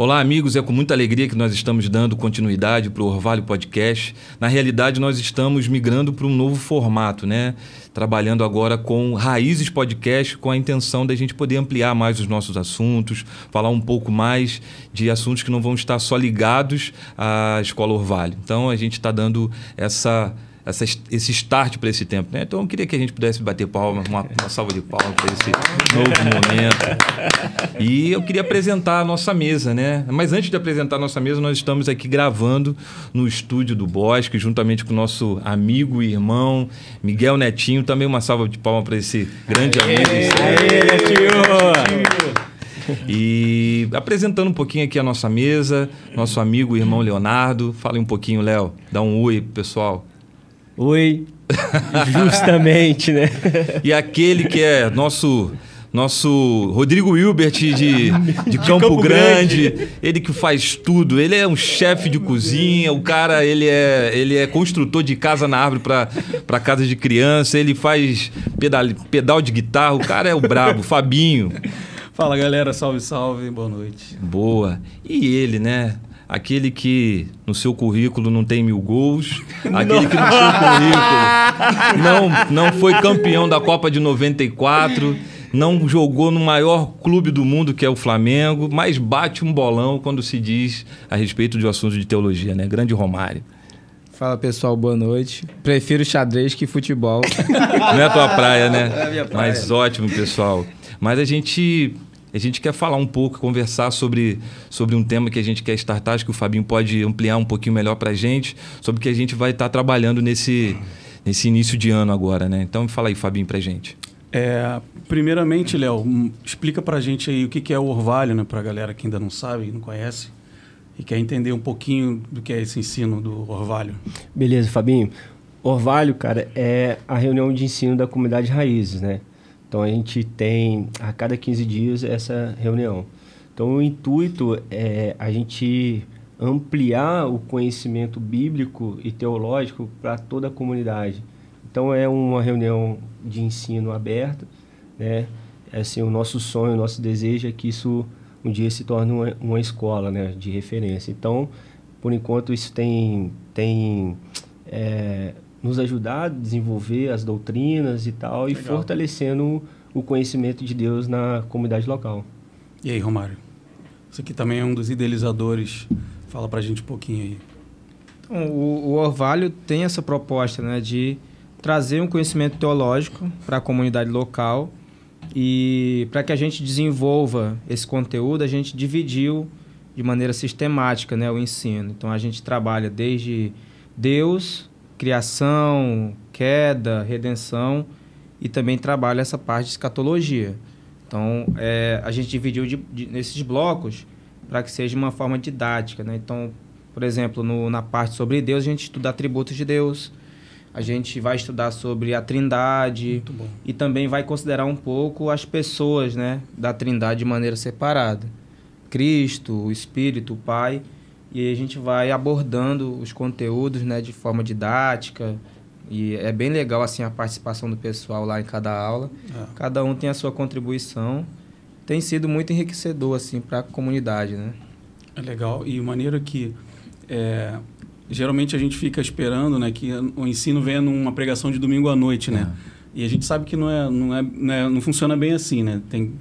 Olá, amigos. É com muita alegria que nós estamos dando continuidade para o Orvalho Podcast. Na realidade, nós estamos migrando para um novo formato, né? Trabalhando agora com Raízes Podcast, com a intenção da gente poder ampliar mais os nossos assuntos, falar um pouco mais de assuntos que não vão estar só ligados à Escola Orvalho. Então, a gente está dando essa essa, esse start para esse tempo. Né? Então eu queria que a gente pudesse bater palmas, uma, uma salva de palmas para esse novo momento. E eu queria apresentar a nossa mesa, né? Mas antes de apresentar a nossa mesa, nós estamos aqui gravando no estúdio do Bosque, juntamente com o nosso amigo e irmão Miguel Netinho. Também uma salva de palmas para esse grande aê, amigo. Aê, Netinho! E apresentando um pouquinho aqui a nossa mesa, nosso amigo e irmão Leonardo. Fale um pouquinho, Léo. Dá um oi, pessoal. Oi. Justamente, né? E aquele que é nosso nosso Rodrigo Hilbert de, de, de Campo, Campo Grande, Grande, ele que faz tudo, ele é um chefe de cozinha, o cara ele é, ele é construtor de casa na árvore para casa de criança, ele faz pedal, pedal de guitarra, o cara é o brabo, Fabinho. Fala galera, salve, salve, boa noite. Boa. E ele, né? Aquele que no seu currículo não tem mil gols, aquele que no seu currículo não, não foi campeão da Copa de 94, não jogou no maior clube do mundo que é o Flamengo, mas bate um bolão quando se diz a respeito de um assunto de teologia, né? Grande Romário. Fala pessoal, boa noite. Prefiro xadrez que futebol. Não é a tua praia, né? É a minha praia. Mas ótimo, pessoal. Mas a gente a gente quer falar um pouco, conversar sobre, sobre um tema que a gente quer startar, acho que o Fabinho pode ampliar um pouquinho melhor para a gente, sobre o que a gente vai estar tá trabalhando nesse, nesse início de ano agora, né? Então fala aí, Fabinho, para a gente. É, primeiramente, Léo, explica para a gente aí o que, que é o orvalho, né? Para a galera que ainda não sabe, não conhece e quer entender um pouquinho do que é esse ensino do orvalho. Beleza, Fabinho. Orvalho, cara, é a reunião de ensino da comunidade Raízes, né? Então a gente tem a cada 15 dias essa reunião. Então o intuito é a gente ampliar o conhecimento bíblico e teológico para toda a comunidade. Então é uma reunião de ensino aberta, né? É assim, o nosso sonho, o nosso desejo é que isso um dia se torne uma, uma escola né, de referência. Então, por enquanto, isso tem, tem é, nos ajudar a desenvolver as doutrinas e tal, Legal. e fortalecendo o conhecimento de Deus na comunidade local. E aí, Romário? Você que também é um dos idealizadores, fala pra gente um pouquinho aí. Então, o, o Orvalho tem essa proposta né, de trazer um conhecimento teológico para a comunidade local e para que a gente desenvolva esse conteúdo, a gente dividiu de maneira sistemática né, o ensino. Então a gente trabalha desde Deus, criação, queda, redenção e também trabalha essa parte de escatologia. Então, é, a gente dividiu de, de, nesses blocos para que seja uma forma didática. Né? Então, por exemplo, no, na parte sobre Deus, a gente estuda atributos de Deus, a gente vai estudar sobre a Trindade e também vai considerar um pouco as pessoas né, da Trindade de maneira separada. Cristo, o Espírito, o Pai e a gente vai abordando os conteúdos né, de forma didática. E é bem legal assim a participação do pessoal lá em cada aula. É. Cada um tem a sua contribuição. Tem sido muito enriquecedor assim para a comunidade, né? É legal e maneira que é, geralmente a gente fica esperando, né, que o ensino venha numa pregação de domingo à noite, né? É. E a gente sabe que não é, não é, não, é, não funciona bem assim, né? Tem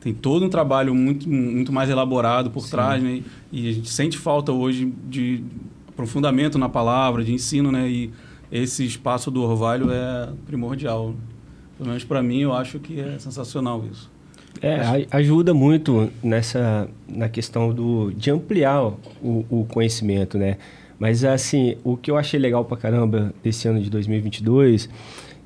tem todo um trabalho muito, muito mais elaborado por Sim. trás, né? E a gente sente falta hoje de aprofundamento na palavra, de ensino, né? E esse espaço do Orvalho é primordial. Pelo menos para mim, eu acho que é sensacional isso. É, ajuda muito nessa na questão do de ampliar o, o conhecimento, né? Mas assim, o que eu achei legal pra caramba desse ano de 2022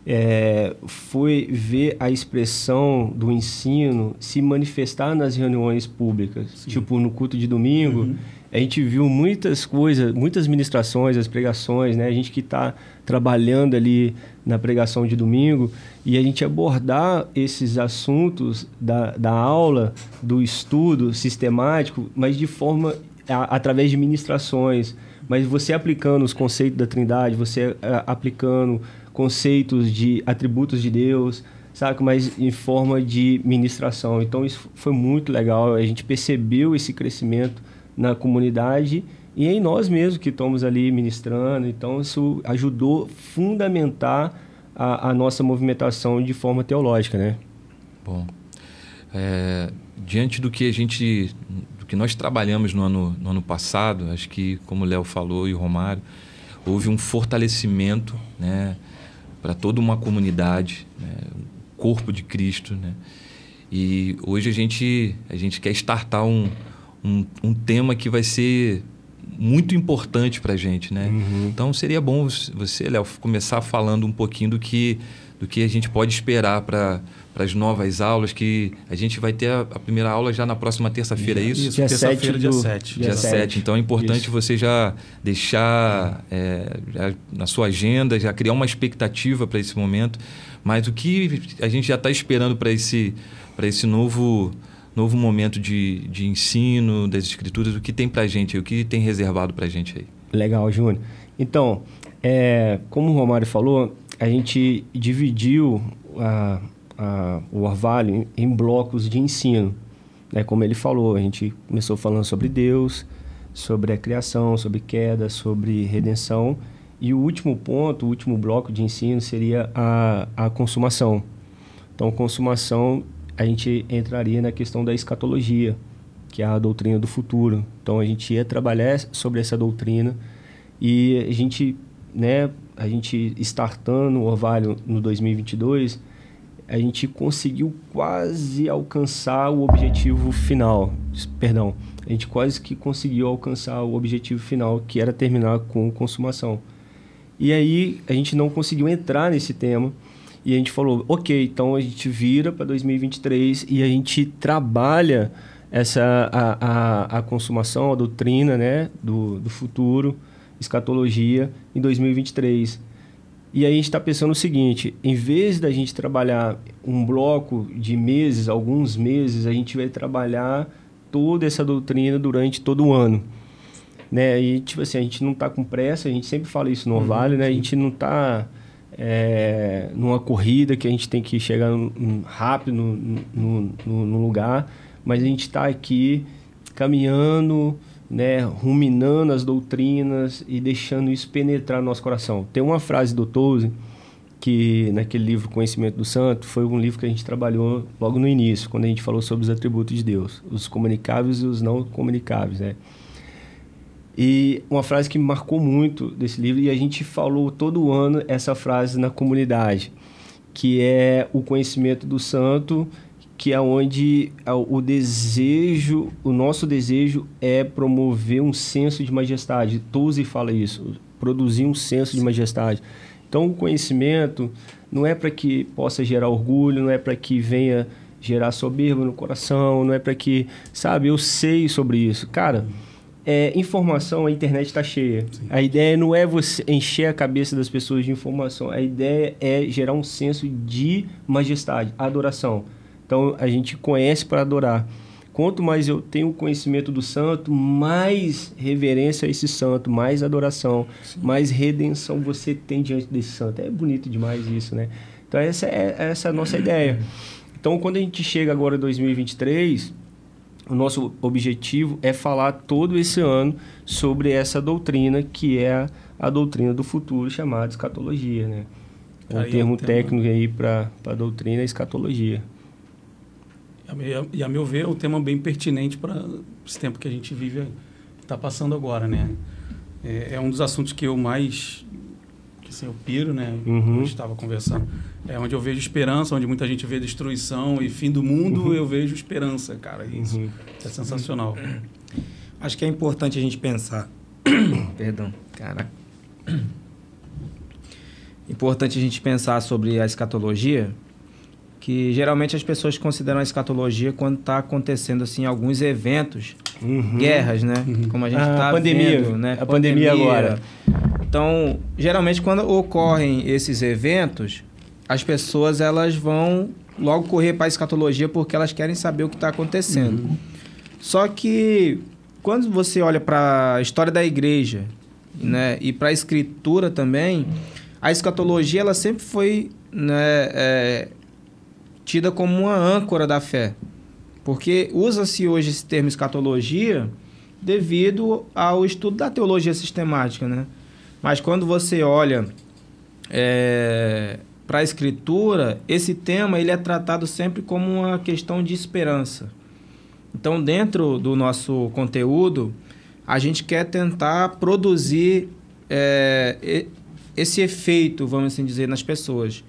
é, foi ver a expressão do ensino se manifestar nas reuniões públicas. Sim. Tipo, no culto de domingo, uhum. a gente viu muitas coisas, muitas ministrações, as pregações, né? A gente que está trabalhando ali na pregação de domingo e a gente abordar esses assuntos da, da aula, do estudo sistemático, mas de forma a, através de ministrações, mas você aplicando os conceitos da Trindade, você a, aplicando conceitos de atributos de Deus, saca? Mas em forma de ministração. Então isso foi muito legal. A gente percebeu esse crescimento na comunidade e em nós mesmos que estamos ali ministrando. Então isso ajudou fundamentar a, a nossa movimentação de forma teológica, né? Bom, é, diante do que a gente, do que nós trabalhamos no ano, no ano passado, acho que como o Léo falou e o Romário, houve um fortalecimento, né? Para toda uma comunidade, né? o corpo de Cristo. Né? E hoje a gente, a gente quer startar um, um, um tema que vai ser muito importante para a gente. Né? Uhum. Então seria bom você, Léo, começar falando um pouquinho do que, do que a gente pode esperar para para as novas aulas, que a gente vai ter a, a primeira aula já na próxima terça-feira, é isso? isso terça-feira, dia 7. Dia 7. Então é importante isso. você já deixar é, já, na sua agenda, já criar uma expectativa para esse momento. Mas o que a gente já está esperando para esse, esse novo, novo momento de, de ensino das escrituras, o que tem para a gente, o que tem reservado para a gente aí? Legal, Júnior. Então, é, como o Romário falou, a gente dividiu a a, o Orvalho em, blocos de ensino. Né? Como ele falou, a gente começou falando sobre Deus, sobre a criação, sobre queda, sobre redenção. E o último ponto, o último bloco de ensino seria a, a consumação. Então, consumação, a gente entraria na questão da escatologia, que é a doutrina do futuro. Então, a gente ia trabalhar sobre essa doutrina e a gente, né, a gente startando o Orvalho no 2022, a gente conseguiu quase alcançar o objetivo final. Perdão, a gente quase que conseguiu alcançar o objetivo final, que era terminar com consumação. E aí a gente não conseguiu entrar nesse tema e a gente falou, ok, então a gente vira para 2023 e a gente trabalha essa a, a, a consumação, a doutrina né, do, do futuro, escatologia, em 2023. E aí a gente está pensando o seguinte: em vez da gente trabalhar um bloco de meses, alguns meses, a gente vai trabalhar toda essa doutrina durante todo o ano. Né? E, tipo assim, a gente não está com pressa, a gente sempre fala isso no Orvalho, uhum, né? A gente não está é, numa corrida que a gente tem que chegar rápido no, no, no, no lugar, mas a gente está aqui caminhando né, ruminando as doutrinas e deixando isso penetrar no nosso coração. Tem uma frase do Toze que naquele livro Conhecimento do Santo foi um livro que a gente trabalhou logo no início, quando a gente falou sobre os atributos de Deus, os comunicáveis e os não comunicáveis, né? E uma frase que me marcou muito desse livro e a gente falou todo ano essa frase na comunidade, que é o conhecimento do santo que é onde o desejo, o nosso desejo é promover um senso de majestade. Toze fala isso, produzir um senso de majestade. Então, o conhecimento não é para que possa gerar orgulho, não é para que venha gerar soberba no coração, não é para que, sabe, eu sei sobre isso. Cara, é, informação, a internet está cheia. Sim. A ideia não é você encher a cabeça das pessoas de informação, a ideia é gerar um senso de majestade, adoração. Então a gente conhece para adorar. Quanto mais eu tenho conhecimento do santo, mais reverência a esse santo, mais adoração, Sim. mais redenção você tem diante desse santo. É bonito demais isso, né? Então essa é, essa é a nossa ideia. Então quando a gente chega agora em 2023, o nosso objetivo é falar todo esse ano sobre essa doutrina que é a, a doutrina do futuro chamada escatologia, né? É um aí termo técnico aí para a doutrina é escatologia. E a meu ver, é um tema bem pertinente para esse tempo que a gente vive, está passando agora, né? É, é, um dos assuntos que eu mais, que assim, eu piro, né? Uhum. A gente estava conversando. É onde eu vejo esperança, onde muita gente vê destruição e fim do mundo, uhum. eu vejo esperança, cara. Isso uhum. é sensacional. Acho que é importante a gente pensar. Perdão, cara. Importante a gente pensar sobre a escatologia, que geralmente as pessoas consideram a escatologia quando está acontecendo assim alguns eventos, uhum. guerras, né? Uhum. Como a gente está vendo, né? A pandemia, pandemia agora. Então, geralmente quando ocorrem esses eventos, as pessoas elas vão logo correr para a escatologia porque elas querem saber o que está acontecendo. Uhum. Só que quando você olha para a história da igreja, né, e para a escritura também, a escatologia ela sempre foi né, é, tida como uma âncora da fé. Porque usa-se hoje esse termo escatologia devido ao estudo da teologia sistemática, né? Mas quando você olha é, para a escritura, esse tema ele é tratado sempre como uma questão de esperança. Então, dentro do nosso conteúdo, a gente quer tentar produzir é, esse efeito, vamos assim dizer, nas pessoas.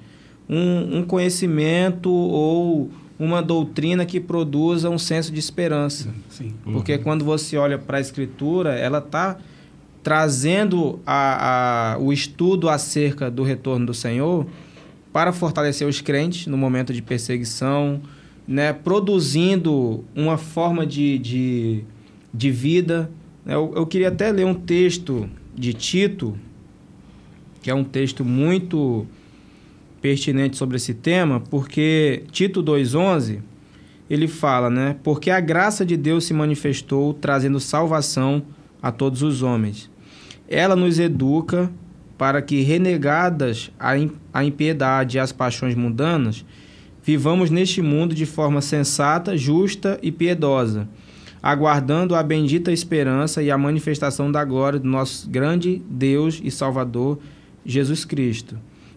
Um, um conhecimento ou uma doutrina que produza um senso de esperança. Sim. Porque uhum. quando você olha para a escritura, ela está trazendo a, a, o estudo acerca do retorno do Senhor para fortalecer os crentes no momento de perseguição, né, produzindo uma forma de, de, de vida. Eu, eu queria até ler um texto de Tito, que é um texto muito pertinente sobre esse tema, porque Tito 2:11 ele fala, né? Porque a graça de Deus se manifestou trazendo salvação a todos os homens. Ela nos educa para que renegadas a impiedade e as paixões mundanas, vivamos neste mundo de forma sensata, justa e piedosa, aguardando a bendita esperança e a manifestação da glória do nosso grande Deus e Salvador Jesus Cristo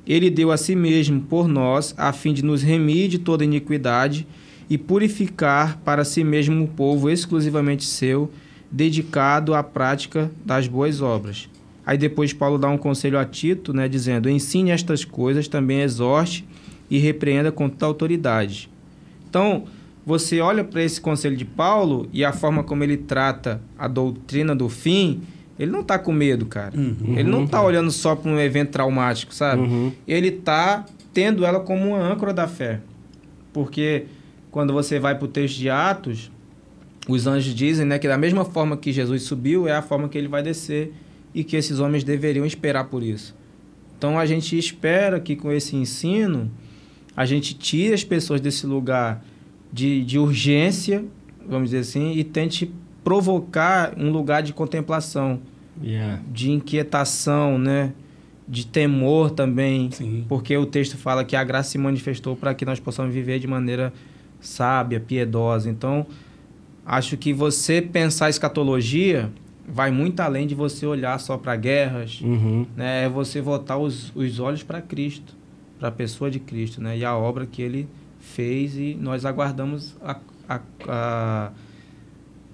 ele deu a si mesmo por nós, a fim de nos remir de toda iniquidade e purificar para si mesmo um povo exclusivamente seu, dedicado à prática das boas obras. Aí depois Paulo dá um conselho a Tito, né, dizendo: ensine estas coisas, também exorte e repreenda com toda autoridade. Então, você olha para esse conselho de Paulo e a forma como ele trata a doutrina do fim, ele não tá com medo, cara. Uhum. Ele não tá olhando só para um evento traumático, sabe? Uhum. Ele tá tendo ela como uma âncora da fé. Porque quando você vai para o texto de Atos, os anjos dizem né, que da mesma forma que Jesus subiu, é a forma que ele vai descer e que esses homens deveriam esperar por isso. Então a gente espera que com esse ensino a gente tire as pessoas desse lugar de, de urgência, vamos dizer assim, e tente provocar um lugar de contemplação, yeah. de inquietação, né? de temor também, Sim. porque o texto fala que a graça se manifestou para que nós possamos viver de maneira sábia, piedosa. Então, acho que você pensar escatologia vai muito além de você olhar só para guerras, uhum. né? É você voltar os, os olhos para Cristo, para a pessoa de Cristo, né? E a obra que Ele fez e nós aguardamos a, a, a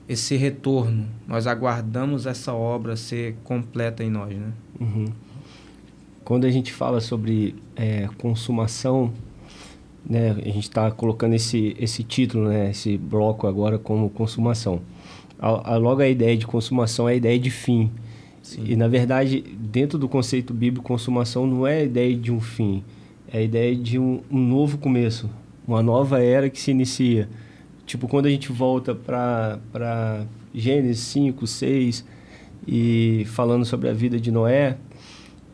esse retorno. Nós aguardamos essa obra ser completa em nós, né? Uhum. Quando a gente fala sobre é, consumação, né, a gente está colocando esse, esse título, né, esse bloco agora como consumação. A, a, logo a ideia de consumação é a ideia de fim. Sim. E, na verdade, dentro do conceito bíblico, consumação não é a ideia de um fim, é a ideia de um, um novo começo, uma nova era que se inicia. Tipo, quando a gente volta para Gênesis 5, 6 e falando sobre a vida de Noé,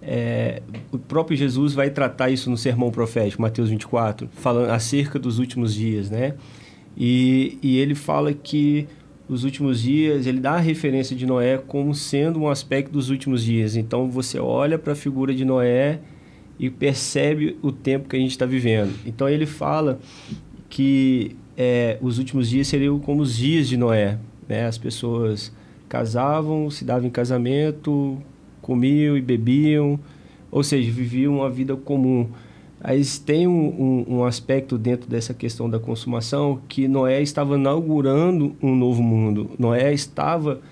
é, o próprio Jesus vai tratar isso no sermão profético, Mateus 24, falando acerca dos últimos dias, né? E, e ele fala que os últimos dias, ele dá a referência de Noé como sendo um aspecto dos últimos dias. Então você olha para a figura de Noé e percebe o tempo que a gente está vivendo. Então ele fala que é, os últimos dias seriam como os dias de Noé. Né? As pessoas casavam, se davam em casamento, comiam e bebiam, ou seja, viviam uma vida comum. Mas tem um, um, um, aspecto dentro dessa questão da consumação que Noé estava inaugurando um novo mundo. Noé estava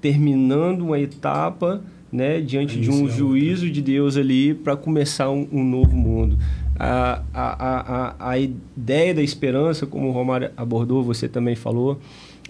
terminando uma etapa né, diante de um juízo de Deus ali para começar um, um novo mundo a, a, a, a ideia da esperança, como o Romário abordou, você também falou,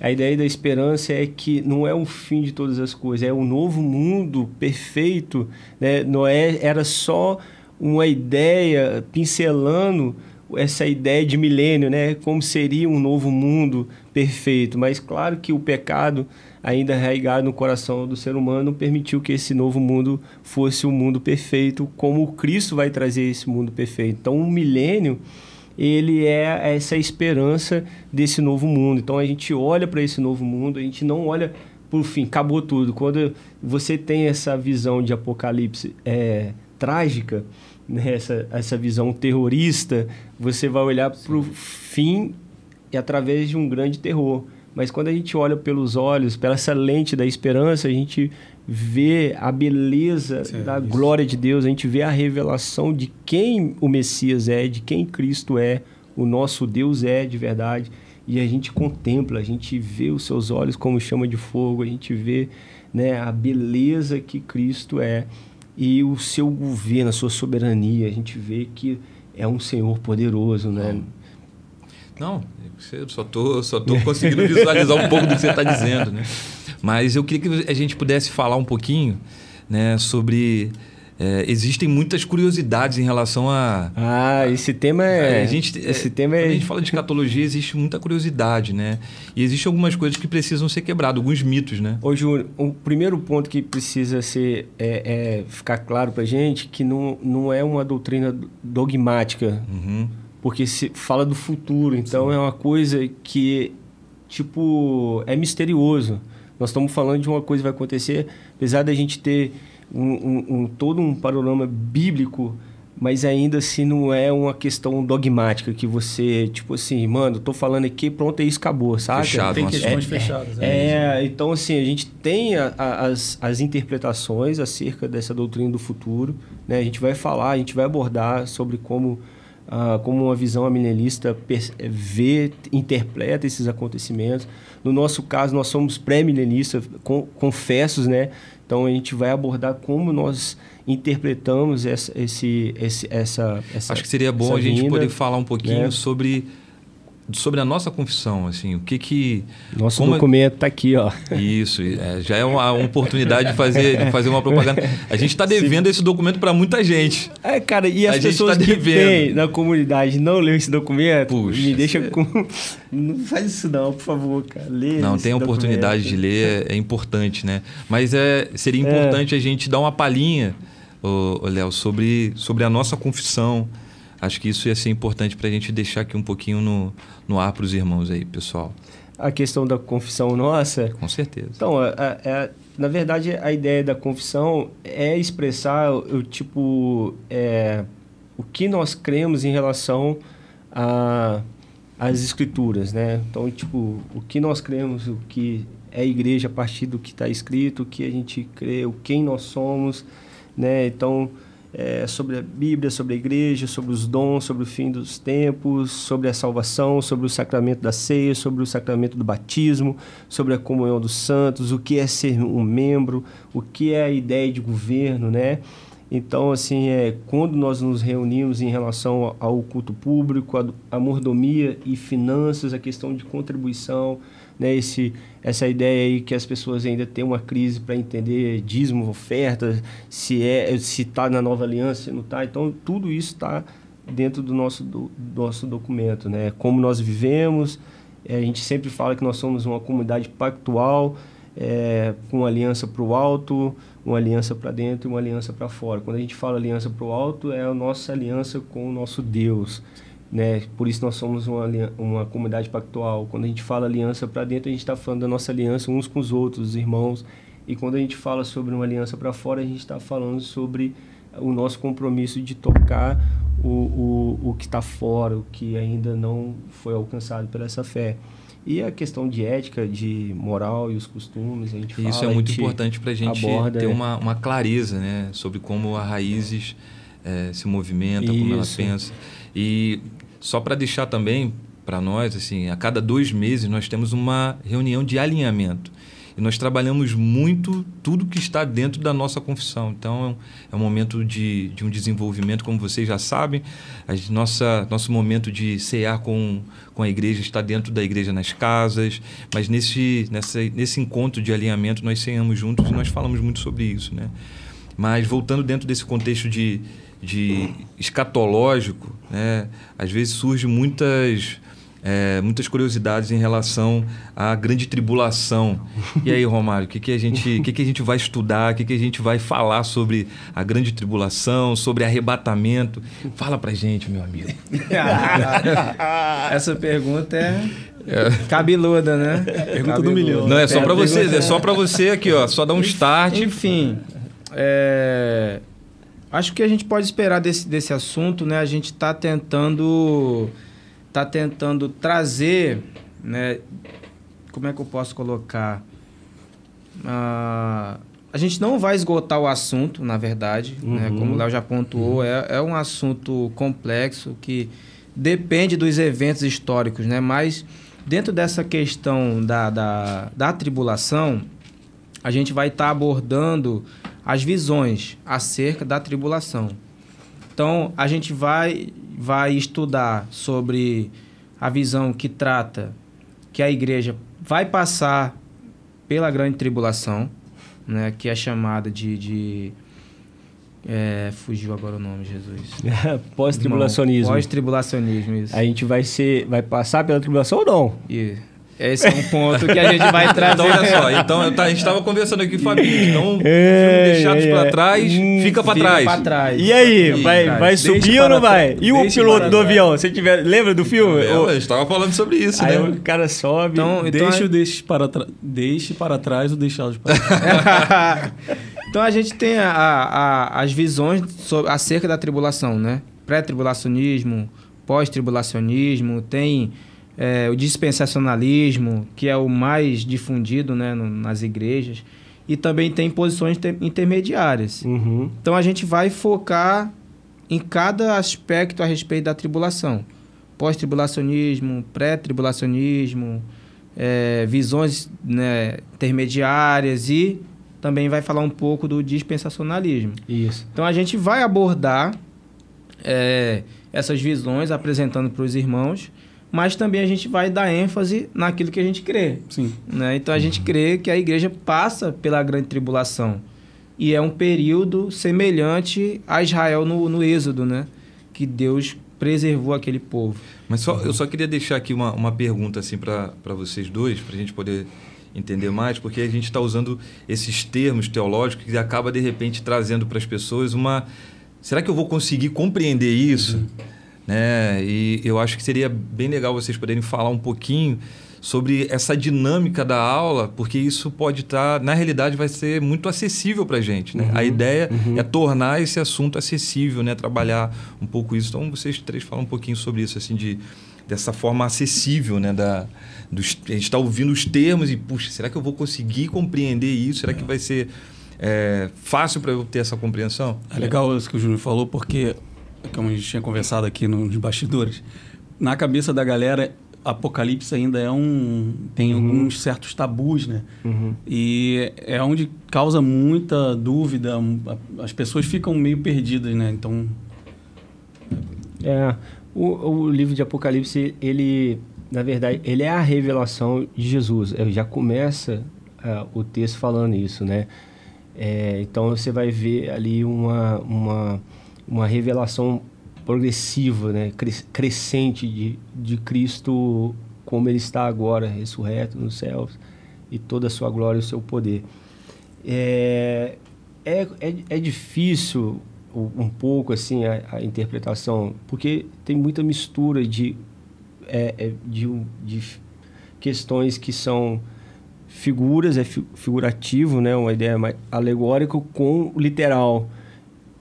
a ideia da esperança é que não é o fim de todas as coisas, é um novo mundo perfeito. Né? Noé era só uma ideia pincelando essa ideia de milênio, né? como seria um novo mundo perfeito. Mas claro que o pecado ainda arraigado no coração do ser humano, permitiu que esse novo mundo fosse o um mundo perfeito, como Cristo vai trazer esse mundo perfeito. Então, o um milênio ele é essa esperança desse novo mundo. Então, a gente olha para esse novo mundo, a gente não olha por fim, acabou tudo. Quando você tem essa visão de apocalipse é, trágica, né, essa, essa visão terrorista, você vai olhar para o fim e através de um grande terror. Mas quando a gente olha pelos olhos, pela essa lente da esperança, a gente vê a beleza Sim, da isso. glória de Deus, a gente vê a revelação de quem o Messias é, de quem Cristo é, o nosso Deus é de verdade. E a gente contempla, a gente vê os seus olhos como chama de fogo, a gente vê né, a beleza que Cristo é e o seu governo, a sua soberania. A gente vê que é um Senhor poderoso, né? Não, eu só tô, só tô conseguindo visualizar um pouco do que você está dizendo, né? Mas eu queria que a gente pudesse falar um pouquinho, né, sobre é, existem muitas curiosidades em relação a. Ah, esse tema é. A gente, esse é, tema é... Quando a gente fala de escatologia, existe muita curiosidade, né? E existem algumas coisas que precisam ser quebradas, alguns mitos, né? Ô, Júnior, o primeiro ponto que precisa ser é, é ficar claro para gente que não, não é uma doutrina dogmática. Uhum. Porque se fala do futuro, então Sim. é uma coisa que, tipo, é misterioso. Nós estamos falando de uma coisa que vai acontecer, apesar da gente ter um, um, um, todo um panorama bíblico, mas ainda assim não é uma questão dogmática que você, tipo assim, mano, tô falando aqui, pronto, é isso, acabou, sabe? Fechado, tem questões é, fechadas. É, é, então assim, a gente tem a, a, as, as interpretações acerca dessa doutrina do futuro, né? A gente vai falar, a gente vai abordar sobre como ah, como uma visão amilenialista vê, interpreta esses acontecimentos. No nosso caso, nós somos pré-milenistas, confessos, né? Então a gente vai abordar como nós interpretamos essa, esse, esse, essa, essa. Acho que seria bom a gente vinda, poder falar um pouquinho né? sobre sobre a nossa confissão, assim, o que que nosso como... documento está aqui, ó. Isso, é, já é uma, uma, oportunidade de fazer de fazer uma propaganda. A gente está devendo Sim. esse documento para muita gente. É, cara, e as a pessoas tá que têm na comunidade não leu esse documento, Puxa, me deixa com não faz isso não, por favor, cara. Lê não, tem a oportunidade de ler, é, é, importante, né? Mas é seria é. importante é. a gente dar uma palhinha, Léo, sobre sobre a nossa confissão Acho que isso ia ser importante para a gente deixar aqui um pouquinho no, no ar para os irmãos aí, pessoal. A questão da confissão nossa. Com certeza. Então, é, é, na verdade, a ideia da confissão é expressar o tipo é, o que nós cremos em relação a as escrituras, né? Então, tipo, o que nós cremos, o que é a igreja a partir do que está escrito, o que a gente crê, o quem nós somos, né? Então, é, sobre a Bíblia, sobre a igreja, sobre os dons, sobre o fim dos tempos, sobre a salvação, sobre o sacramento da ceia, sobre o sacramento do batismo, sobre a comunhão dos santos, o que é ser um membro, o que é a ideia de governo, né? Então, assim, é, quando nós nos reunimos em relação ao culto público, a, a mordomia e finanças, a questão de contribuição, né, esse, essa ideia aí que as pessoas ainda têm uma crise para entender dízimo, oferta, se é se está na nova aliança, se não está. Então, tudo isso está dentro do nosso, do, do, nosso documento. Né? Como nós vivemos, é, a gente sempre fala que nós somos uma comunidade pactual, é, com aliança para o alto, uma aliança para dentro e uma aliança para fora. Quando a gente fala aliança para o alto, é a nossa aliança com o nosso Deus. Né? Por isso nós somos uma, uma comunidade pactual. Quando a gente fala aliança para dentro, a gente está falando da nossa aliança uns com os outros, os irmãos. E quando a gente fala sobre uma aliança para fora, a gente está falando sobre o nosso compromisso de tocar o, o, o que está fora, o que ainda não foi alcançado pela essa fé. E a questão de ética, de moral e os costumes, a gente fala, Isso é muito importante para a gente aborda, ter uma, uma clareza né, sobre como a Raízes é, se movimenta, Isso. como ela pensa. E só para deixar também para nós, assim, a cada dois meses nós temos uma reunião de alinhamento. E nós trabalhamos muito tudo que está dentro da nossa confissão. Então, é um momento de, de um desenvolvimento, como vocês já sabem. A nossa, nosso momento de cear com, com a igreja está dentro da igreja nas casas. Mas nesse, nessa, nesse encontro de alinhamento, nós ceamos juntos e nós falamos muito sobre isso. Né? Mas, voltando dentro desse contexto de, de escatológico, né, às vezes surgem muitas, é, muitas curiosidades em relação à grande tribulação. E aí, Romário, o que, que, a, gente, que, que a gente vai estudar, o que, que a gente vai falar sobre a grande tribulação, sobre arrebatamento? Fala pra gente, meu amigo. Essa pergunta é... É. Cabeluda, né? Pergunta Cabeluda. do milhão. Não, é só para você, é só para você aqui, ó. Só dar um start. Enfim, é, Acho que a gente pode esperar desse, desse assunto, né? A gente está tentando, tá tentando trazer, né? Como é que eu posso colocar? Ah, a gente não vai esgotar o assunto, na verdade, né? Uhum. Como o Léo já pontuou, é, é um assunto complexo que depende dos eventos históricos, né? Mas dentro dessa questão da, da, da tribulação, a gente vai estar abordando as visões acerca da tribulação. Então, a gente vai, vai estudar sobre a visão que trata que a igreja vai passar pela grande tribulação, né, que é chamada de. de é, fugiu agora o nome, Jesus. Pós-tribulacionismo. Pós-tribulacionismo, isso. A gente vai ser, vai passar pela tribulação ou não? E esse é um ponto que a gente vai trazer. Então, olha só, então, tá, a gente estava conversando aqui, Fabinho. Então, É, deixados é, para trás, Hum, fica para trás. pra trás. E aí, Fica vai, vai subir ou não vai? E o piloto do avião? Você tiver, lembra do filme? É, O- a gente estava falando sobre isso, aí né? o cara sobe. Então, então, Deixe a- o deixe para, tra... deixe para trás o deixá-los para trás. então a gente tem a- a- as visões sobre, acerca da tribulação, né? Pré-tribulacionismo, pós-tribulacionismo, tem é, o dispensacionalismo, que é o mais difundido né, no- nas igrejas, e também tem posições inter- intermediárias. Uhum. Então a gente vai focar em cada aspecto a respeito da tribulação. Pós-tribulacionismo, pré-tribulacionismo, é, visões né, intermediárias e também vai falar um pouco do dispensacionalismo. Isso. Então a gente vai abordar é, essas visões apresentando para os irmãos, mas também a gente vai dar ênfase naquilo que a gente crê. Sim. Né? Então a gente crê que a igreja passa pela grande tribulação. E é um período semelhante a Israel no, no Êxodo, né? Que Deus preservou aquele povo. Mas só, eu só queria deixar aqui uma, uma pergunta assim para vocês dois, para a gente poder entender mais, porque a gente está usando esses termos teológicos que acaba de repente trazendo para as pessoas uma. Será que eu vou conseguir compreender isso? Né? E eu acho que seria bem legal vocês poderem falar um pouquinho sobre essa dinâmica da aula, porque isso pode estar, na realidade, vai ser muito acessível para a gente. Né? A ideia é tornar esse assunto acessível, né? trabalhar um pouco isso. Então, vocês três falam um pouquinho sobre isso, assim, de, dessa forma acessível, né? Da, dos, a gente está ouvindo os termos e, puxa, será que eu vou conseguir compreender isso? Será que vai ser é, fácil para eu ter essa compreensão? É legal isso que o Júnior falou, porque, como a gente tinha conversado aqui nos bastidores, na cabeça da galera, Apocalipse ainda é um. tem alguns certos tabus, né? Uhum. E é onde causa muita dúvida, as pessoas ficam meio perdidas, né? Então, É, o, o livro de Apocalipse, ele, na verdade, ele é a revelação de Jesus. É, Já começa ah, o texto falando isso, né? É, então você vai ver ali uma, uma, uma revelação progressiva, né? Cres- crescente de, de Cristo como ele está agora, ressurreto nos céus e toda a sua glória e o seu poder. É, é, é, é difícil um pouco assim a, a interpretação, porque tem muita mistura de, é, é, de, de questões que são figuras, é fi- figurativo, né, uma ideia mais alegórica com literal.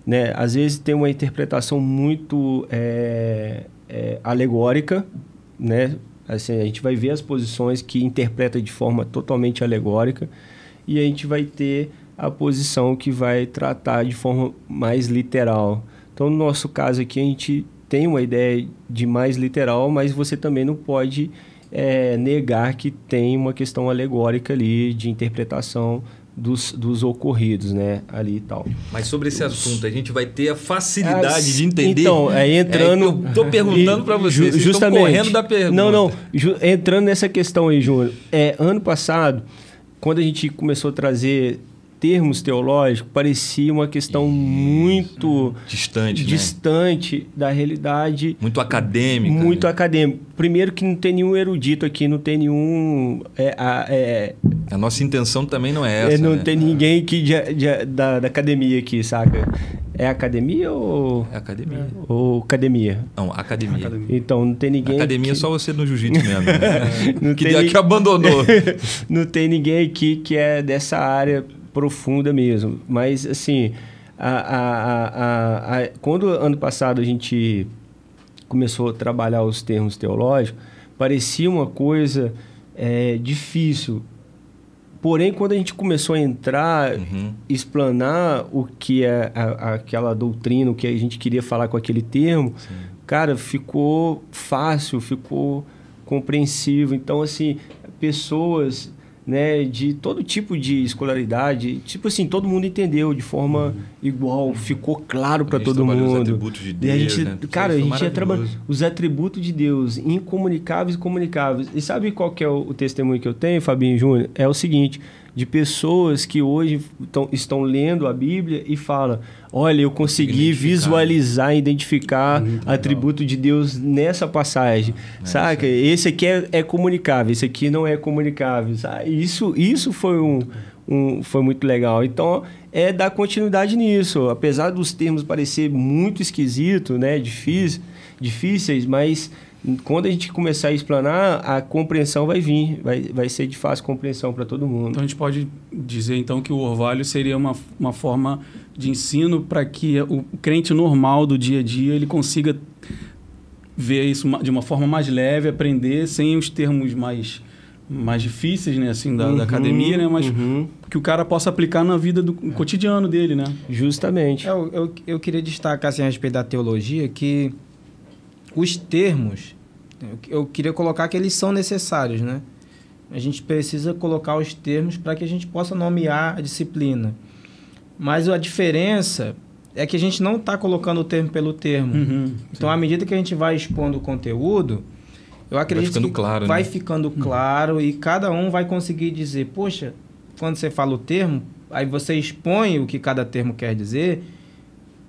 Né? Às vezes tem uma interpretação muito é, é, alegórica, né? Assim, a gente vai ver as posições que interpreta de forma totalmente alegórica e a gente vai ter a posição que vai tratar de forma mais literal. Então, no nosso caso aqui, a gente tem uma ideia de mais literal, mas você também não pode é, negar que tem uma questão alegórica ali de interpretação dos, dos ocorridos, né? Ali e tal. Mas sobre esse assunto, a gente vai ter a facilidade Ah, de entender. Então, aí entrando. É, tô perguntando para vocês, ju- justamente. correndo da pergunta. Não, não. entrando nessa questão aí, Júnior. É, ano passado, quando a gente começou a trazer termos teológicos, parecia uma questão muito Distante, né? distante da realidade Muito acadêmica. muito né? acadêmico. Primeiro que não tem nenhum erudito aqui, não tem nenhum. É, a- é, A nossa intenção também não é é, essa. não né? tem ninguém aqui de- de- da, da academia aqui, saca? É academia ou, É academia. ou academia? Não, academia. academia. Então, não tem ninguém. Academia é aqui- só você no jiu-jitsu mesmo. né? Que, que abandonou. não tem ninguém aqui que é dessa área profunda mesmo. Mas, assim, a, a, a, quando ano passado a gente começou a trabalhar os termos teológicos, parecia uma coisa é, difícil. Porém, quando a gente começou a entrar, uhum. explanar o que é a, aquela doutrina, o que a gente queria falar com aquele termo, Sim. cara, ficou fácil, ficou compreensível. Então, assim, pessoas né, de todo tipo de escolaridade. Tipo assim, todo mundo entendeu de forma uhum. igual, ficou claro para todo mundo. Os atributos de Deus, e a gente, né? cara, a gente ia trabalhar os atributos de Deus, incomunicáveis e comunicáveis. E sabe qual que é o, o testemunho que eu tenho, Fabinho Júnior? É o seguinte, de pessoas que hoje tão, estão lendo a Bíblia e falam: Olha, eu consegui visualizar, identificar Muito atributo legal. de Deus nessa passagem. É saca? Esse aqui é, é, comunicável, esse aqui não é comunicável. Sabe? Isso, isso foi, um, um, foi muito legal. Então, é dar continuidade nisso. Apesar dos termos parecer muito esquisito, né? Difícil, difíceis, mas quando a gente começar a explanar, a compreensão vai vir, vai, vai ser de fácil compreensão para todo mundo. Então a gente pode dizer então que o orvalho seria uma, uma forma de ensino para que o crente normal do dia a dia ele consiga ver isso de uma forma mais leve, aprender sem os termos mais mais difíceis, né, assim, da, uhum, da academia, né, mas uhum. que o cara possa aplicar na vida do cotidiano dele, né? Justamente. Eu, eu, eu queria destacar, assim, a respeito da teologia, que os termos, eu queria colocar que eles são necessários, né? A gente precisa colocar os termos para que a gente possa nomear a disciplina. Mas a diferença é que a gente não está colocando o termo pelo termo. Uhum, então, à medida que a gente vai expondo o conteúdo, eu acredito vai ficando que claro, vai né? ficando uhum. claro e cada um vai conseguir dizer, poxa, quando você fala o termo, aí você expõe o que cada termo quer dizer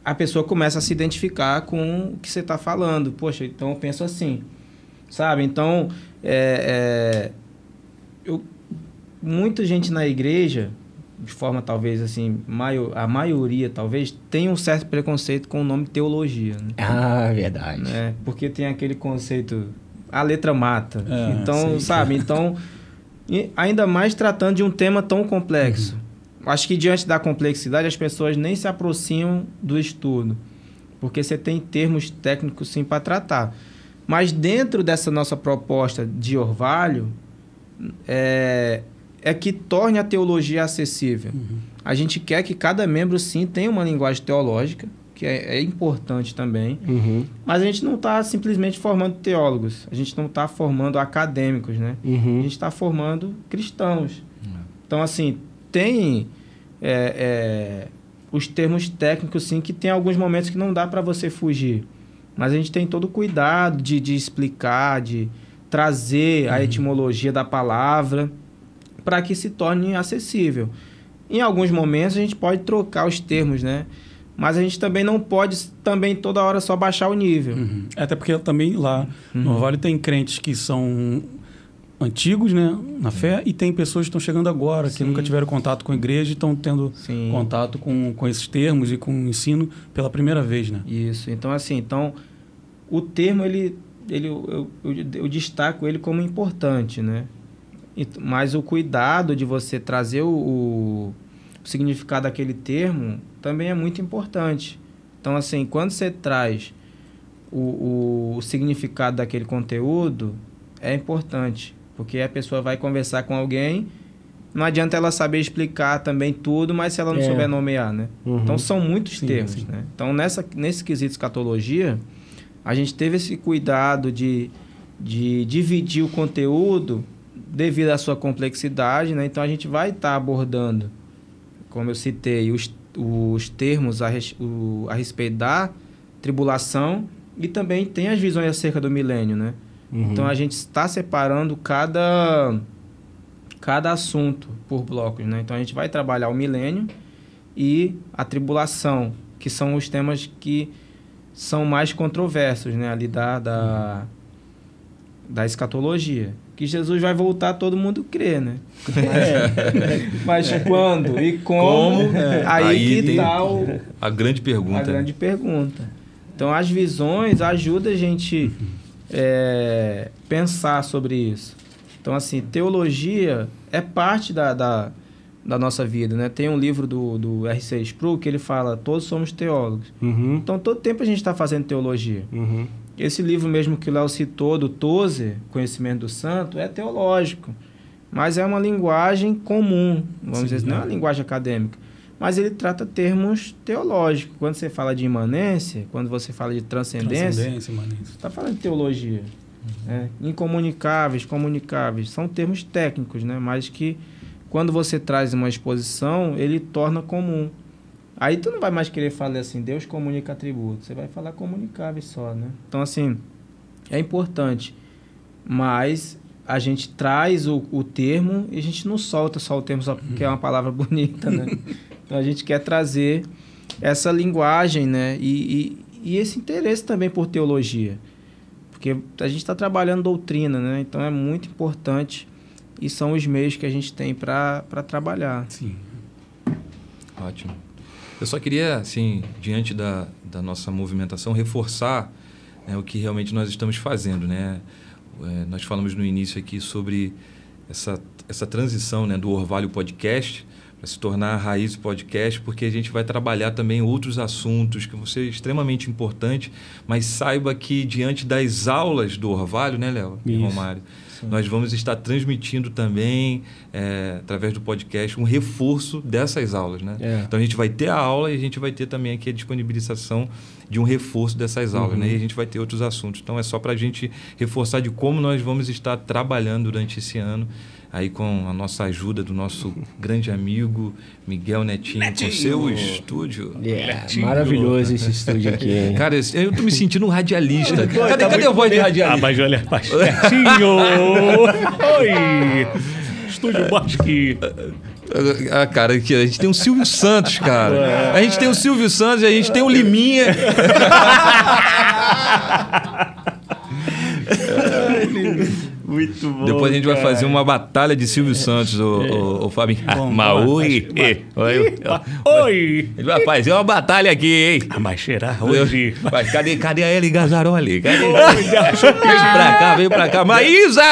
a pessoa começa a se identificar com o que você está falando. Poxa, então eu penso assim, sabe? Então, é, é, eu, muita gente na igreja, de forma talvez assim, maior, a maioria talvez, tem um certo preconceito com o nome teologia. Né? Ah, verdade. Né? Porque tem aquele conceito, a letra mata. É, então, sim. sabe? Então, ainda mais tratando de um tema tão complexo. Uhum. Acho que diante da complexidade as pessoas nem se aproximam do estudo, porque você tem termos técnicos sim para tratar. Mas dentro dessa nossa proposta de orvalho, é, é que torne a teologia acessível. Uhum. A gente quer que cada membro sim tenha uma linguagem teológica, que é, é importante também, uhum. mas a gente não está simplesmente formando teólogos, a gente não está formando acadêmicos, né? Uhum. A gente está formando cristãos. Uhum. Então, assim, tem é, é, os termos técnicos, sim, que tem alguns momentos que não dá para você fugir. Mas a gente tem todo o cuidado de, de explicar, de trazer uhum. a etimologia da palavra para que se torne acessível. Em alguns momentos a gente pode trocar os termos, né? Mas a gente também não pode também toda hora só baixar o nível. Uhum. Até porque também lá uhum. no Vale tem crentes que são antigos, né, na fé, e tem pessoas que estão chegando agora, Sim. que nunca tiveram contato com a igreja e estão tendo Sim. contato com, com esses termos e com o ensino pela primeira vez, né? Isso. Então, assim, então, o termo, ele, ele eu, eu, eu destaco ele como importante, né? Mas o cuidado de você trazer o, o, significado daquele termo também é muito importante. Então, assim, quando você traz o, o, o significado daquele conteúdo, é importante. Porque a pessoa vai conversar com alguém, não adianta ela saber explicar também tudo, mas se ela não é. souber nomear, né? Uhum. Então são muitos sim, termos, sim. né? Então nessa, nesse quesito escatologia, a gente teve esse cuidado de, de dividir o conteúdo devido à sua complexidade, né? Então a gente vai estar tá abordando, como eu citei, os, os termos a, o, a respeito da tribulação e também tem as visões acerca do milênio, né? Uhum. Então a gente está separando cada, cada assunto por blocos. Né? Então a gente vai trabalhar o milênio e a tribulação, que são os temas que são mais controversos né? ali da, da, da escatologia. Que Jesus vai voltar, todo mundo crê, né? Mas, mas é. quando e como? como? É. Aí, aí que tá o, a grande pergunta. A grande pergunta. Então as visões ajudam a gente é, pensar sobre isso. Então, assim, teologia é parte da, da, da nossa vida, né? Tem um livro do, do R.C. Sproul que ele fala, todos somos teólogos. Uhum. Então, todo tempo a gente está fazendo teologia. Uhum. Esse livro mesmo que o Léo citou, do Tozer, Conhecimento do Santo, é teológico. Mas é uma linguagem comum, vamos Sim, dizer não é uma linguagem acadêmica. Mas ele trata termos teológicos. Quando você fala de imanência, quando você fala de transcendência, Transcendência, você está falando de teologia. né? Incomunicáveis, comunicáveis, são termos técnicos, né? mas que quando você traz uma exposição, ele torna comum. Aí tu não vai mais querer falar assim, Deus comunica atributos. Você vai falar comunicáveis só, né? Então, assim, é importante. Mas a gente traz o, o termo e a gente não solta só o termo só porque é uma palavra bonita, né? Então a gente quer trazer essa linguagem, né? E, e, e esse interesse também por teologia. Porque a gente está trabalhando doutrina, né? Então é muito importante e são os meios que a gente tem para trabalhar. Sim. Ótimo. Eu só queria, assim, diante da, da nossa movimentação, reforçar né, o que realmente nós estamos fazendo, né? É, nós falamos no início aqui sobre essa, essa transição né, do Orvalho Podcast para se tornar a Raiz Podcast, porque a gente vai trabalhar também outros assuntos que vão ser extremamente importantes, mas saiba que diante das aulas do Orvalho, né, Léo e Isso. Nós vamos estar transmitindo também, é, através do podcast, um reforço dessas aulas, né? É. Então a gente vai ter a aula e a gente vai ter também aqui a disponibilização de um reforço dessas aulas, né? E a gente vai ter outros assuntos. Então é só para a gente reforçar de como nós vamos estar trabalhando durante esse ano, aí com a nossa ajuda do nosso grande amigo Miguel Netinho, com seu estúdio. Yeah, maravilhoso esse estúdio aqui, hein? Cara, eu tô me sentindo um radialista. Cadê, cadê a voz de Ah, radialista? mas olha, mais pertinho. Oi! Estúdio Bosque. Ah, cara, aqui, a gente tem o Silvio Santos, cara. A gente tem o Silvio Santos, a gente tem o Liminha. Muito bom. Depois a gente vai fazer uma batalha de Silvio Santos, o, o, o Fabinho. Bom, Maui. Oi. Oi! A gente vai fazer uma batalha aqui, hein? Ah, mas será hoje? Mas cadê, cadê a Eli Gazzaroli? Cadê? Vem pra cá, vem pra cá. Maísa!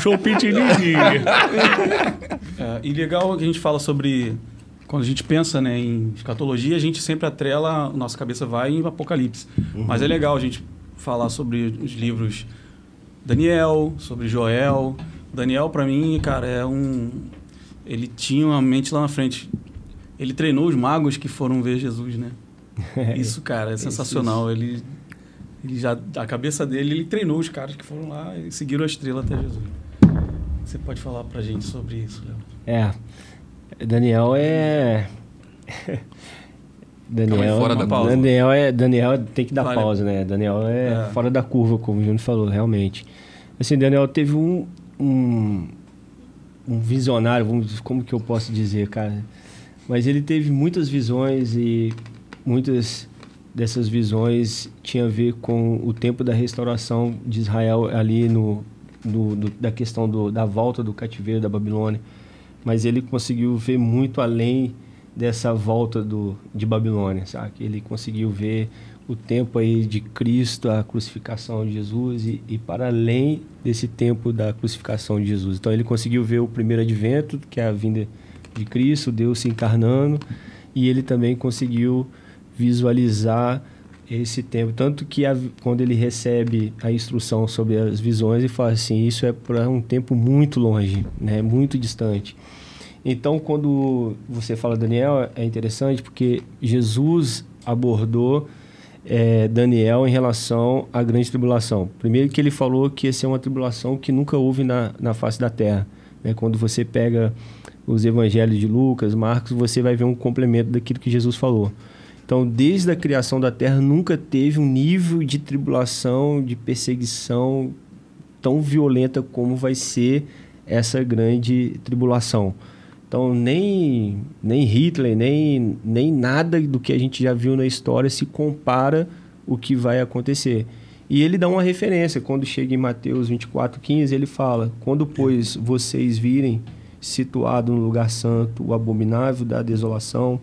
Show Pitinini. É, e legal que a gente fala sobre. Quando a gente pensa né, em escatologia, a gente sempre atrela, a nossa cabeça vai em Apocalipse. Mas é legal a gente falar sobre os livros Daniel, sobre Joel. Daniel, para mim, cara, é um. Ele tinha uma mente lá na frente. Ele treinou os magos que foram ver Jesus, né? Isso, cara, é sensacional. Ele, ele já, a cabeça dele, ele treinou os caras que foram lá e seguiram a estrela até Jesus. Você pode falar pra gente sobre isso, Léo? É. Daniel é. Daniel, fora da pausa. Daniel é Daniel tem que dar pausa, né? Daniel é, É. fora da curva, como o Júnior falou, realmente. Assim, Daniel teve um, um um visionário, vamos, como que eu posso dizer, cara? Mas ele teve muitas visões e muitas dessas visões tinha a ver com o tempo da restauração de Israel ali no, no- do- da questão do, da volta do cativeiro da Babilônia. Mas ele conseguiu ver muito além dessa volta do, de Babilônia, sabe? Ele conseguiu ver o tempo aí de Cristo, a crucificação de Jesus e, e para além desse tempo da crucificação de Jesus. Então ele conseguiu ver o primeiro advento, que é a vinda de Cristo, Deus se encarnando, e ele também conseguiu visualizar esse tempo. Tanto que a- quando ele recebe a instrução sobre as visões, ele fala assim: Isso é para um tempo muito longe, né? muito distante. Então, quando você fala Daniel, é interessante porque Jesus abordou eh, Daniel em relação à grande tribulação. Primeiro que ele falou que essa é uma tribulação que nunca houve na, na face da terra. né? Quando você pega os evangelhos de Lucas, Marcos, você vai ver um complemento daquilo que Jesus falou. Então, desde a criação da terra, nunca teve um nível de tribulação, de perseguição tão violenta como vai ser essa grande tribulação. Então, nem, nem Hitler, nem, nem nada do que a gente já viu na história se compara o que vai acontecer. E ele dá uma referência, quando chega em Mateus 24, 15, ele fala: Quando, pois, vocês virem situado no lugar santo o abominável da desolação,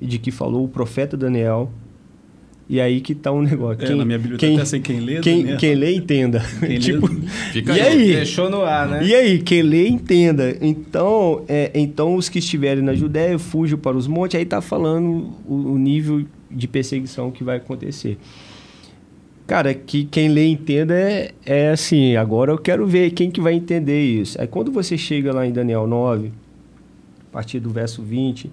e de que falou o profeta Daniel, E aí que tá um negócio. É, na minha tá até sem quem lê, quem, né? quem lê, entenda. Quem tipo, Fica e aí. Deixou no ar, né? E aí, quem lê, entenda. Então, é, então os que estiverem na Judéia, fujam para os montes. Aí tá falando o, o nível de perseguição que vai acontecer. Cara, que quem lê e entenda é, é assim, agora eu quero ver quem que vai entender isso. Aí quando você chega lá em Daniel 9, a partir do verso 20,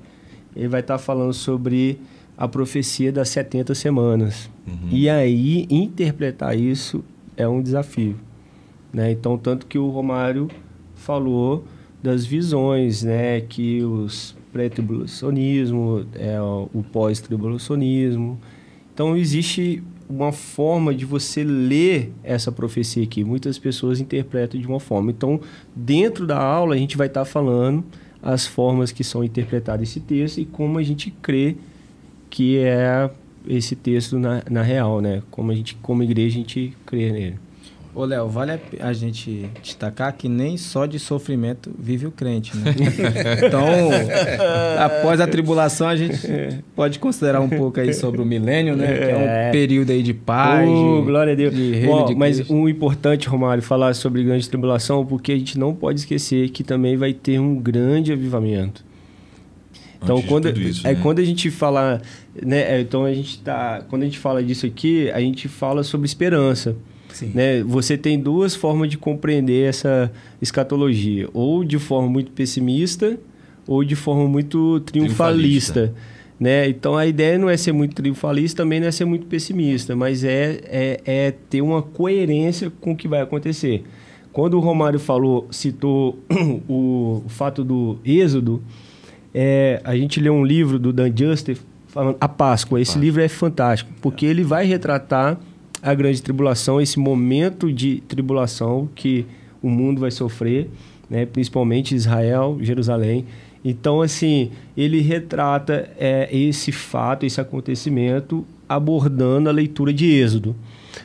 ele vai estar falando sobre a profecia das 70 semanas. E aí, interpretar isso é um desafio. Né? Então, tanto que o Romário falou das visões, né? que os pré-tribulacionismo, é, o pós-tribulacionismo. Então, existe uma forma de você ler essa profecia aqui. Muitas pessoas interpretam de uma forma. Então, dentro da aula, a gente vai estar falando as formas que são interpretadas esse texto e como a gente crê que é esse texto na, na real, né? Como a gente, como igreja, a gente crê nele. Ô, Léo, vale a gente destacar que nem só de sofrimento vive o crente, né? então, após a tribulação, a gente pode considerar um pouco aí sobre o milênio, né? Que é É. um período aí de paz. Oh, de- glória a Deus. de Ó, de mas um importante, Romário, falar sobre grande tribulação, porque a gente não pode esquecer que também vai ter um grande avivamento. Então, Antes quando, isso, é, né? quando a gente fala, né, é, então a gente tá, quando a gente fala disso aqui, a gente fala sobre esperança. Sim. Né? Você tem duas formas de compreender essa escatologia, ou de forma muito pessimista, ou de forma muito triunfalista. Triunfalista. Né? Então a ideia não é ser muito triunfalista, também não é ser muito pessimista, mas é, é, é ter uma coerência com o que vai acontecer. Quando o Romário falou, citou o, o fato do êxodo, é, a gente leu um livro do Dan Juster falando a Páscoa. Esse livro é fantástico, porque ele vai retratar a grande tribulação, esse momento de tribulação que o mundo vai sofrer, né? principalmente Israel, Jerusalém. Então, assim, ele retrata é, esse fato, esse acontecimento, abordando a leitura de Êxodo.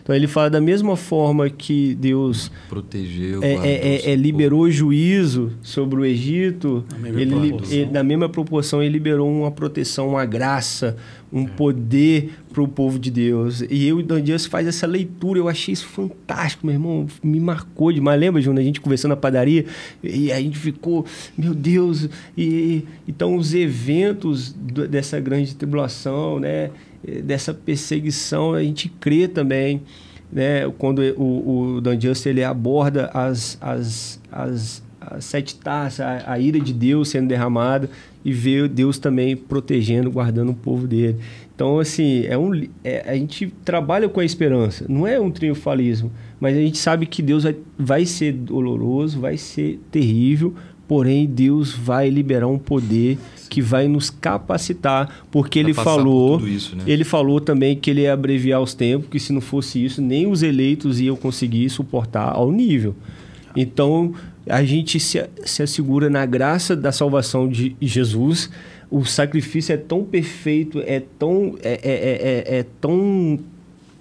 Então, ele fala da mesma forma que Deus Protegeu, é, é, é, é, liberou juízo sobre o Egito, Na mesma ele, ele- na mesma proporção, ele liberou uma proteção, uma graça, um poder para o povo de Deus. E eu e o Dan Dias faz essa leitura, eu achei isso fantástico, meu irmão, me marcou demais. Lembra, Júnior, a gente conversando na padaria e a gente ficou, meu Deus, e então os eventos do- dessa grande tribulação, né, dessa perseguição, a gente crê também né, quando o, o Dan Just ele aborda as, as, as, as sete taças, a, a ira de Deus sendo derramada e vê Deus também protegendo, guardando o povo dele. Então, assim, é um, é- a gente trabalha com a esperança, não é um triunfalismo, mas a gente sabe que Deus vai, vai ser doloroso, vai ser terrível, porém Deus vai liberar um poder que vai nos capacitar, porque ele por falou, tudo isso, né? ele falou também que ele ia abreviar os tempos, que se não fosse isso, nem os eleitos iam conseguir suportar ao nível. Então, a gente se, se assegura na graça da salvação de Jesus. O sacrifício é tão perfeito, é tão. É, é, é, é- é tão.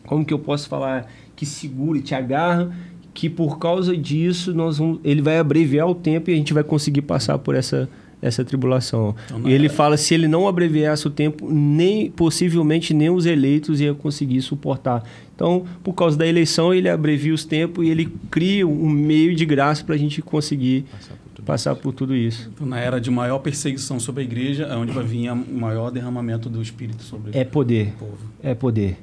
Como que eu posso falar? Que segura e te agarra, que por causa disso nós vamos, ele vai abreviar o tempo e a gente vai conseguir passar por essa, essa tribulação. Então, e ele fala se ele não abreviasse o tempo, nem possivelmente nem os eleitos iam conseguir suportar. Então, por causa da eleição, ele abrevia os tempos e ele cria um meio de graça para a gente conseguir passar por tudo isso. Então, na era de maior perseguição sobre a igreja, é onde vai vir o maior derramamento do Espírito sobre É poder. o povo. É poder.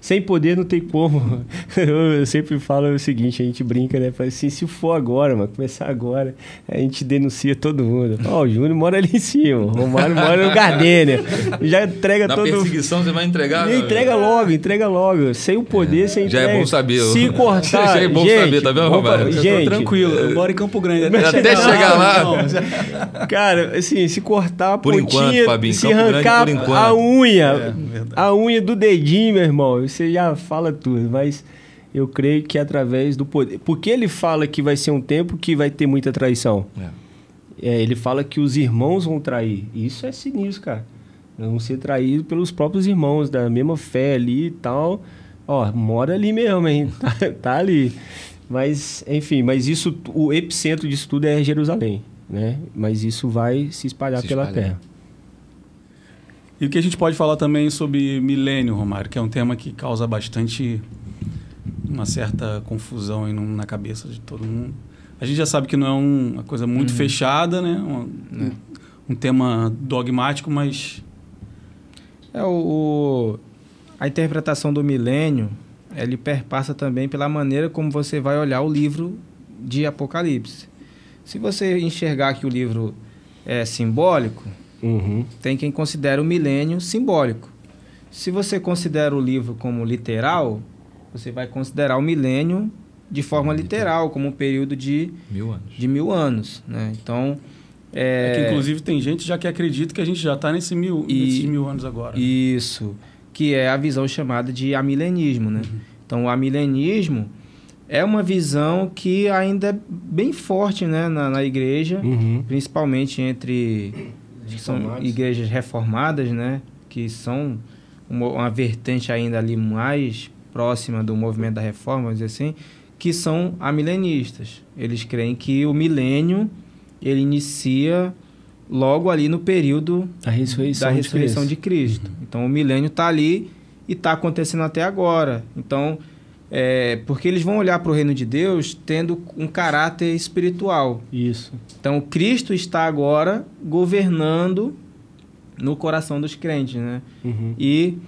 Sem poder não tem como. Eu sempre falo o seguinte, a gente brinca, né? Fala assim, se for agora, mano, começar agora, a gente denuncia todo mundo. Ó, o Júnior mora ali em cima, o Romário mora no Gardênia. Já entrega Na todo perseguição você vai entregar? E meu entrega logo, entrega logo. Sem o poder, sem Já é bom saber. Se cortar. Já é bom gente, saber, tá vendo, Romário? Gente, tô tranquilo, eu moro em Campo Grande. Até chegar lá. Cara, assim, se cortar a Por pontinha, enquanto, Fabinho, se Campo Grande, arrancar por enquanto. a unha, É, a unha do dedinho, meu irmão, você já fala tudo, mas eu creio que através do poder. Porque ele fala que vai ser um tempo que vai ter muita traição. É. É, ele fala que os irmãos vão trair. Isso é sinistro, cara. Vão ser traídos pelos próprios irmãos, da mesma fé ali e tal. Ó, mora ali mesmo, hein? Tá, tá ali. Mas, enfim, mas isso, o epicentro disso tudo é Jerusalém, né? Mas isso vai se espalhar Se pela espalhar. terra. E o que a gente pode falar também sobre milênio, Romário, que é um tema que causa bastante uma certa confusão aí na cabeça de todo mundo. A gente já sabe que não é um- uma coisa muito fechada, né? Um, um tema dogmático, mas É o- a interpretação do milênio, ele perpassa também pela maneira como você vai olhar o livro de Apocalipse. Se você enxergar que o livro é simbólico, Uhum. tem quem considera o milênio simbólico. Se você considera o livro como literal, você vai considerar o milênio de forma literal, como um período de, Mil anos. de mil anos. Né? Então, é... é, que inclusive tem gente já que acredita que a gente já está nesse mil, E- nesses mil anos agora. Isso, que é a visão chamada de amilenismo, né? Então, o amilenismo é uma visão que ainda é bem forte né, na, na igreja, Uhum. principalmente entre que são igrejas reformadas, né? Que são uma, uma vertente ainda ali mais próxima do movimento da reforma, vamos dizer assim, que são amilenistas. Eles creem que o milênio ele inicia logo ali no período A ressurreição, da ressurreição de de Cristo. Então o milênio está ali e está acontecendo até agora. Então, é, porque eles vão olhar para o reino de Deus tendo um caráter espiritual. Isso. Então Cristo está agora governando no coração dos crentes, né? Uhum. E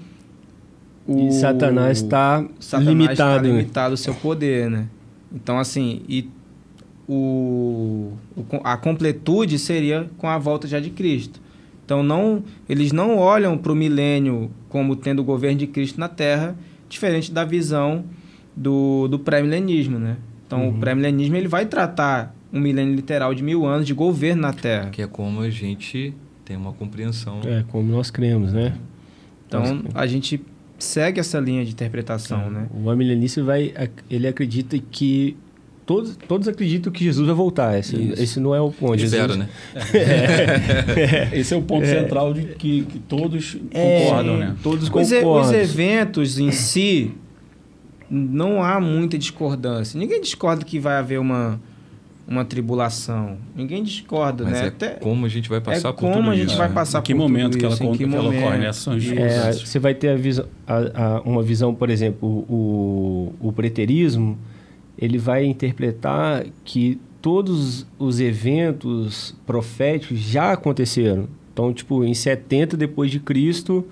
E Satanás está Satanás limitado, está né? limitado o seu poder, né? Então, assim, e o, o- a completude seria com a volta já de Cristo. Então, não, eles não olham para o milênio como tendo o governo de Cristo na Terra, diferente da visão do, do pré-milenismo, né? Então, Uhum. o pré-milenismo ele vai tratar um milênio literal de mil anos de governo na Terra. Que é como a gente tem uma compreensão. É, como nós cremos, né? Então, a gente segue essa linha de interpretação, né? O amilenista vai, ele acredita que todos, todos acreditam que Jesus vai voltar. Esse, Isso. esse não é o ponto. Espera, Jesus, né? Esse é o ponto central de que, que todos É, concordam, né? Todos Os, e- concordam. os eventos em si, não há muita discordância. Ninguém discorda que vai haver uma, uma tribulação. Ninguém discorda, Mas né? é Até, como a gente vai é passar por como tudo a gente isso. vai passar Em que por momento tudo que ela isso, que que ela ocorre, momento. né? É, você vai ter a visão, a- a- uma visão, por exemplo, o, o preterismo, ele vai interpretar que todos os eventos proféticos já aconteceram. Então, tipo, em 70 depois de Cristo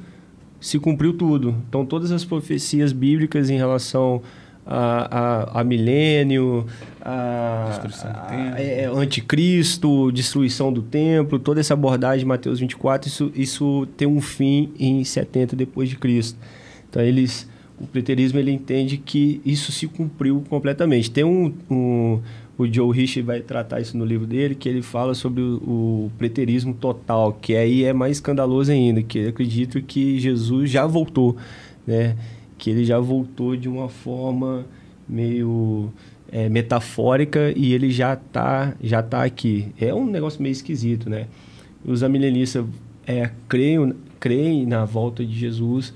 se cumpriu tudo. Então, todas as profecias bíblicas em relação a, a, a milênio, a, Destruição do a- templo. é, anticristo, destruição do templo, toda essa abordagem de Mateus 24, isso, isso tem um fim em 70 depois de Cristo. Então eles, o preterismo ele entende que isso se cumpriu completamente. Tem um, um o Joe Rich vai tratar isso no livro dele, que ele fala sobre o, o preterismo total, que aí é mais escandaloso ainda, que ele acredita que Jesus já voltou, né? Que ele já voltou de uma forma meio é, metafórica e ele já tá, já tá aqui. É um negócio meio esquisito, né? Os amilenistas é, creem, creem na volta de Jesus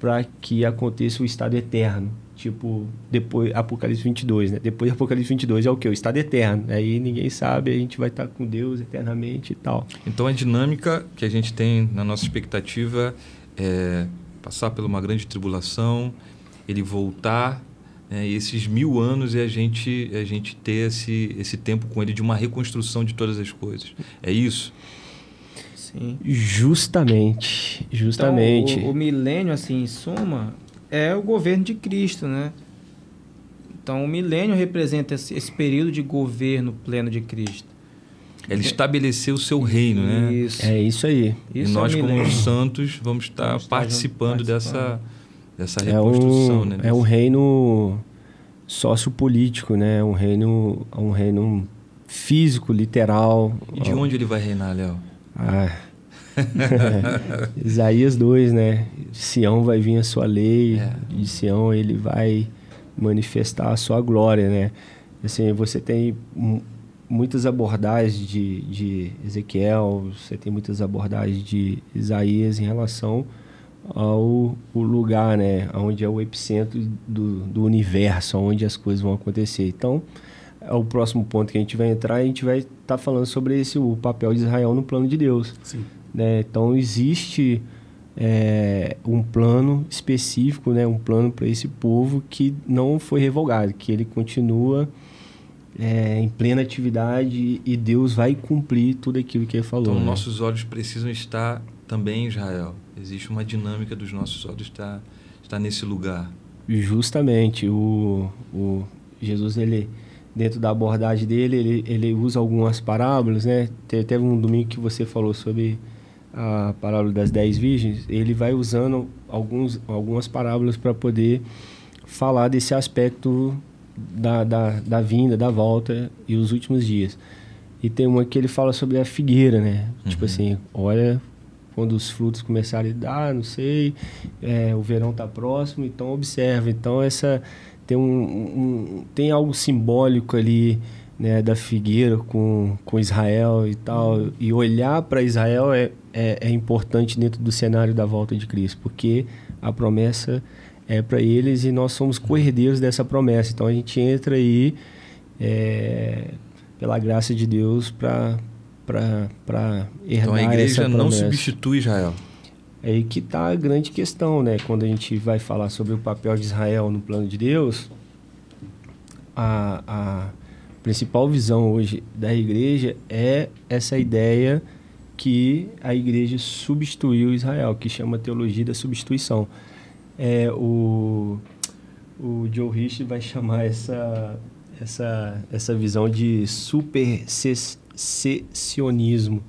para que aconteça o estado eterno. Tipo, depois Apocalipse 22, né? Depois de Apocalipse 22 é o que? O estado eterno. Aí ninguém sabe, a gente vai estar com Deus eternamente e tal. Então a dinâmica que a gente tem na nossa expectativa é passar por uma grande tribulação, ele voltar, né, e esses mil anos e a gente, a gente ter esse, esse tempo com ele de uma reconstrução de todas as coisas. É isso? Sim. Justamente, justamente. Então, o, o milênio, assim, em suma, é o governo de Cristo, né? Então, o milênio representa esse, esse período de governo pleno de Cristo. Ele estabeleceu o seu reino, né? Isso. É isso aí. E Isso nós, é como santos, vamos estar Vamos estar participando, dessa, dessa É reconstrução, um, né? é um reino sociopolítico, né? É um reino, é um reino físico, literal. E de onde ele vai reinar, Léo? Ah. Isaías 2, né? De Sião vai vir a sua lei, É. de Sião ele vai manifestar a sua glória, né? Assim, você tem mu- muitas abordagens de, de Ezequiel, você tem muitas abordagens de Isaías em relação ao lugar, né? Onde é o epicentro do, do universo, onde as coisas vão acontecer. Então, é o próximo ponto que a gente vai entrar, a gente vai estar falando sobre esse o papel de Israel no plano de Deus Sim. Né? Então existe é, um plano específico, né, um plano para esse povo que não foi revogado, que ele continua é, em plena atividade e Deus vai cumprir tudo aquilo que ele falou. Então, né? nossos olhos precisam estar também em Israel. Existe uma dinâmica dos nossos olhos estar, estar nesse lugar. Justamente, o, o Jesus, ele dentro da abordagem dele, ele, ele usa algumas parábolas, né? Te- Teve um domingo que você falou sobre a parábola das dez virgens. Ele vai usando alguns, algumas parábolas para poder falar desse aspecto da, da, da vinda, da volta e os últimos dias. E tem uma que ele fala sobre a figueira, né? Tipo assim, olha quando os frutos começarem a dar, não sei, é, o verão está próximo, então observa. Então essa tem um, um- tem algo simbólico ali né, da figueira com, com Israel e tal. E olhar para Israel é, é, é importante dentro do cenário da volta de Cristo, porque a promessa é para eles e nós somos co-herdeiros dessa promessa. Então a gente entra aí é, pela graça de Deus para para herdar Então a igreja não substitui Israel. É aí que está a grande questão, né? Quando a gente vai falar sobre o papel de Israel no plano de Deus, a, a principal visão hoje da igreja é essa ideia que a igreja substituiu Israel, que chama teologia da substituição. É, o, o Joe Rich vai chamar essa, essa, essa visão de supersessionismo.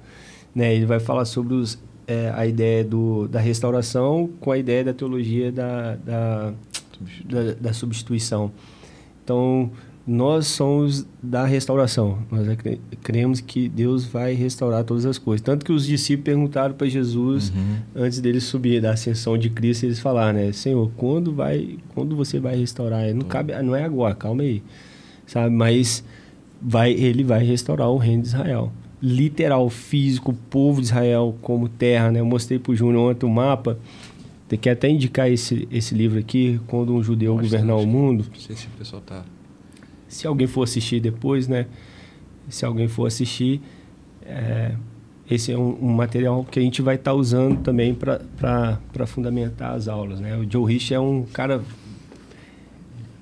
Né? Ele vai falar sobre os, é, a ideia do, da restauração com a ideia da teologia da, da, da, da substituição. Então, nós somos da restauração. Nós cremos que Deus vai restaurar todas as coisas. Tanto que os discípulos perguntaram para Jesus, antes dele subir da ascensão de Cristo, eles falaram, né? Senhor, quando vai, quando você vai restaurar? Não cabe, não é agora, calma aí. Sabe? Mas vai, ele vai restaurar o reino de Israel. Literal, físico, o povo de Israel como terra, né? Eu mostrei para o Júnior ontem o mapa. Tem que até indicar esse, esse livro aqui, quando um judeu governar o mundo Não sei se o pessoal tá. Se alguém for assistir depois, né? Se alguém for assistir, é, esse é um, um material que a gente vai estar usando também para fundamentar as aulas, né? O Joe Rich é um cara